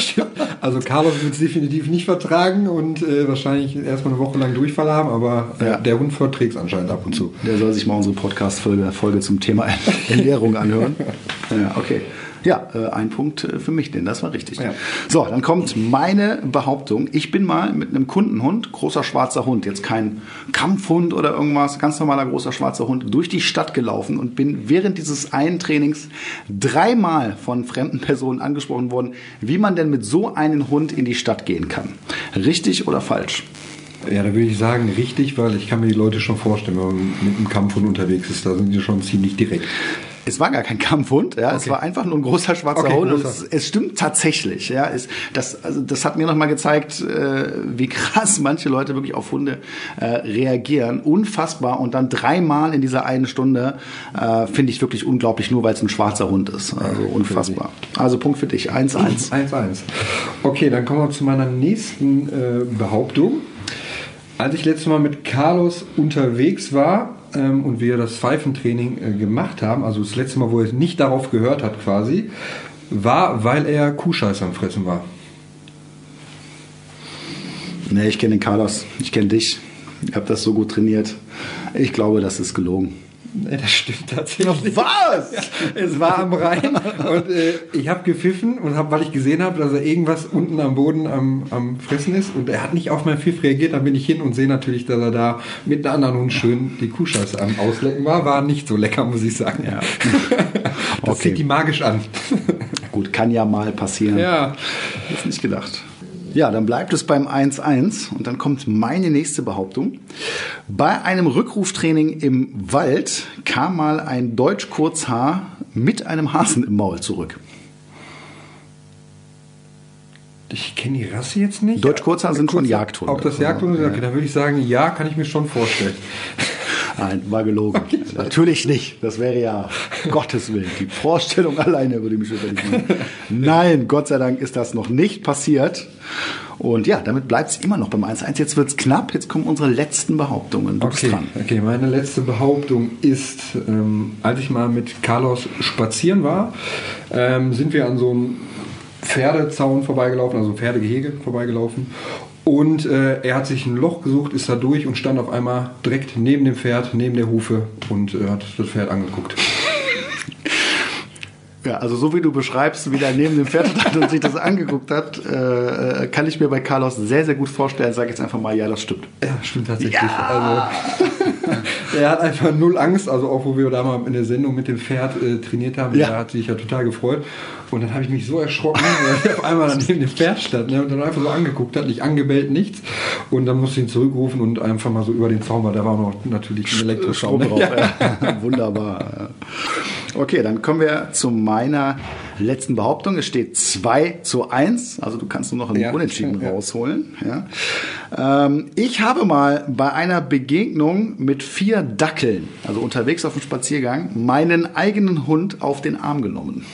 Speaker 1: *laughs*
Speaker 2: also Carlos wird es definitiv nicht vertragen und äh, wahrscheinlich erstmal eine Woche lang Durchfall haben, aber äh, ja. der Hund verträgt es anscheinend ab und zu.
Speaker 1: Der soll sich mal unsere Podcast-Folge Folge zum Thema *laughs* Ernährung anhören. *laughs* ja, okay. Ja, äh, ein Punkt äh, für mich, denn das war richtig. Ja. So, dann kommt meine Behauptung. Ich bin mal mit einem Kundenhund, großer schwarzer Hund, jetzt kein Kampfhund oder irgendwas, ganz normaler großer schwarzer Hund, durch die Stadt gelaufen und bin während dieses einen Trainings dreimal von fremden *laughs* Personen angesprochen worden, wie man denn mit so einem Hund in die Stadt gehen kann. Richtig oder falsch?
Speaker 2: Ja, da würde ich sagen, richtig, weil ich kann mir die Leute schon vorstellen, wenn man mit einem Kampfhund unterwegs ist, da sind die schon ziemlich direkt.
Speaker 1: Es war gar kein Kampfhund, ja, okay. es war einfach nur ein großer schwarzer okay, Hund. Es, es, stimmt tatsächlich, ja. Es, das, also das hat mir nochmal gezeigt, äh, wie krass manche Leute wirklich auf Hunde äh, reagieren. Unfassbar. Und dann dreimal in dieser einen Stunde äh, finde ich wirklich unglaublich, nur weil es ein schwarzer Hund ist. Also unfassbar. Also Punkt für dich. 1-1.
Speaker 2: 1-1. *laughs* Okay, dann kommen wir zu meiner nächsten äh, Behauptung. Als ich letztes Mal mit Carlos unterwegs war ähm, und wir das Pfeifentraining äh, gemacht haben, also das letzte Mal, wo er nicht darauf gehört hat quasi, war, weil er Kuhscheiße am Fressen war.
Speaker 1: Nee, ich kenne den Carlos, ich kenne dich. Ich habe das so gut trainiert. Ich glaube, das ist gelogen.
Speaker 2: Nee, das stimmt tatsächlich. Was? Ja, es war am Rhein und äh, ich habe gepfiffen und hab, weil ich gesehen habe, dass er irgendwas unten am Boden am, am Fressen ist und er hat nicht auf meinen Pfiff reagiert, dann bin ich hin und sehe natürlich, dass er da mit einem anderen Hund schön die Kuhscheiße am Auslecken war. War nicht so lecker, muss ich sagen. Ja. *laughs* das okay. zieht die magisch an.
Speaker 1: Gut, kann ja mal passieren.
Speaker 2: Ja.
Speaker 1: Ist nicht gedacht. Ja, dann bleibt es beim 1-1 und dann kommt meine nächste Behauptung. Bei einem Rückruftraining im Wald kam mal ein Deutsch-Kurzhaar mit einem Hasen im Maul zurück.
Speaker 2: Ich kenne die Rasse jetzt nicht.
Speaker 1: Deutsch-Kurzhaar sind schon Jagdhunde.
Speaker 2: Auch das Jagdhunde, okay, da würde ich sagen, ja, kann ich mir schon vorstellen.
Speaker 1: Nein, war gelogen. *laughs* Okay. Natürlich nicht. Das wäre ja Gottes Willen. Die Vorstellung alleine würde mich überlegen. Nein, Gott sei Dank ist das noch nicht passiert. Und ja, damit bleibt es immer noch beim 1-1. Jetzt wird es knapp. Jetzt kommen unsere letzten Behauptungen.
Speaker 2: Du okay, okay, meine letzte Behauptung ist, ähm, als ich mal mit Carlos spazieren war, ähm, sind wir an so einem Pferdezaun vorbeigelaufen, also Pferdegehege vorbeigelaufen. Und äh, er hat sich ein Loch gesucht, ist da durch und stand auf einmal direkt neben dem Pferd, neben der Hufe und äh, hat das Pferd angeguckt.
Speaker 1: Ja, also so wie du beschreibst, wie der neben dem Pferd *laughs* stand und sich das angeguckt hat, äh, kann ich mir bei Carlos sehr, sehr gut vorstellen. Sag jetzt einfach mal, ja, das stimmt.
Speaker 2: Ja, stimmt tatsächlich. Ja. Also, *laughs* er hat einfach null Angst. Also auch wo wir da mal in der Sendung mit dem Pferd äh, trainiert haben, ja. er hat sich ja total gefreut. Und dann habe ich mich so erschrocken, *laughs* weil er auf einmal neben dem Pferd stand ne, und dann einfach so angeguckt hat, nicht angebellt, nichts. Und dann musste ich ihn zurückrufen und einfach mal so über den Zaun, weil da war noch natürlich ein Elektroschaum
Speaker 1: ne? drauf. Ja. Wunderbar. Okay, dann kommen wir zu meiner letzten Behauptung. Es steht 2 zu 1, also du kannst nur noch einen ja, Unentschieden ja. rausholen. Ja. Ähm, ich habe mal bei einer Begegnung mit vier Dackeln, also unterwegs auf dem Spaziergang, meinen eigenen Hund auf den Arm genommen.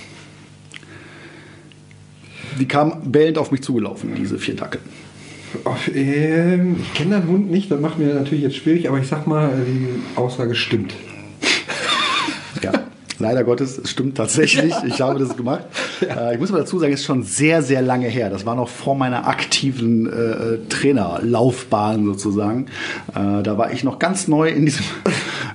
Speaker 1: Die kamen bellend auf mich zugelaufen, diese vier Dackel.
Speaker 2: Ähm, ich kenne deinen Hund nicht, das macht mir natürlich jetzt schwierig, aber ich sag mal, die Aussage stimmt.
Speaker 1: Leider Gottes, es stimmt tatsächlich. *laughs* Ich habe das gemacht. Äh, ich muss aber dazu sagen, es ist schon sehr, sehr lange her. Das war noch vor meiner aktiven äh, Trainerlaufbahn sozusagen. Äh, da war ich noch ganz neu in diesem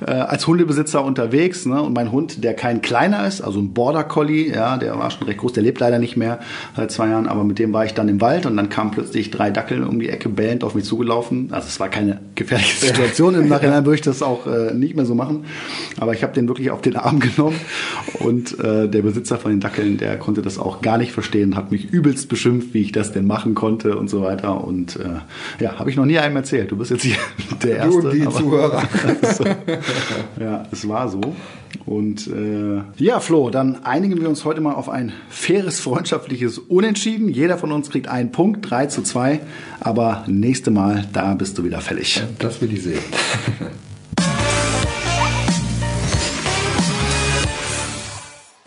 Speaker 1: äh, als Hundebesitzer unterwegs. Ne? Und mein Hund, der kein kleiner ist, also ein Border Collie, ja, der war schon recht groß, der lebt leider nicht mehr seit zwei Jahren, aber mit dem war ich dann im Wald und dann kamen plötzlich drei Dackel um die Ecke bellend auf mich zugelaufen. Also es war keine gefährliche Situation. Im Nachhinein würde ich das auch äh, nicht mehr so machen. Aber ich habe den wirklich auf den Arm *laughs* genommen und äh, der Besitzer von den Dackeln, der konnte das auch gar nicht verstehen, hat mich übelst beschimpft, wie ich das denn machen konnte und so weiter. Und äh, ja, habe ich noch nie einem erzählt. Du bist jetzt hier *laughs* der Erste. Du
Speaker 2: und die Zuhörer. *laughs*
Speaker 1: so. *laughs* ja, es war so. Und äh, ja, Flo, dann einigen wir uns heute mal auf ein faires, freundschaftliches Unentschieden. Jeder von uns kriegt einen Punkt, 3 zu 2. Aber nächste Mal, da bist du wieder fällig.
Speaker 2: Das will ich sehen. *laughs*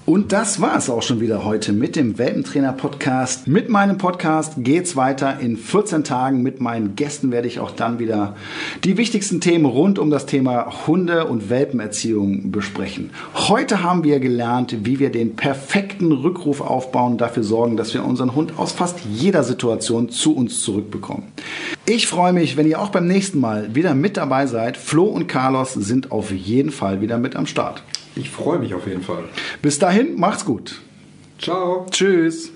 Speaker 1: Und das war es auch schon wieder heute mit dem Welpentrainer-Podcast. Mit meinem Podcast geht's weiter. In 14 Tagen mit meinen Gästen werde ich auch dann wieder die wichtigsten Themen rund um das Thema Hunde- und Welpenerziehung besprechen. Heute haben wir gelernt, wie wir den perfekten Rückruf aufbauen, dafür sorgen, dass wir unseren Hund aus fast jeder Situation zu uns zurückbekommen. Ich freue mich, wenn ihr auch beim nächsten Mal wieder mit dabei seid. Flo und Carlos sind auf jeden Fall wieder mit am Start.
Speaker 2: Ich freue mich auf jeden Fall.
Speaker 1: Bis dahin, macht's gut.
Speaker 2: Ciao.
Speaker 1: Tschüss.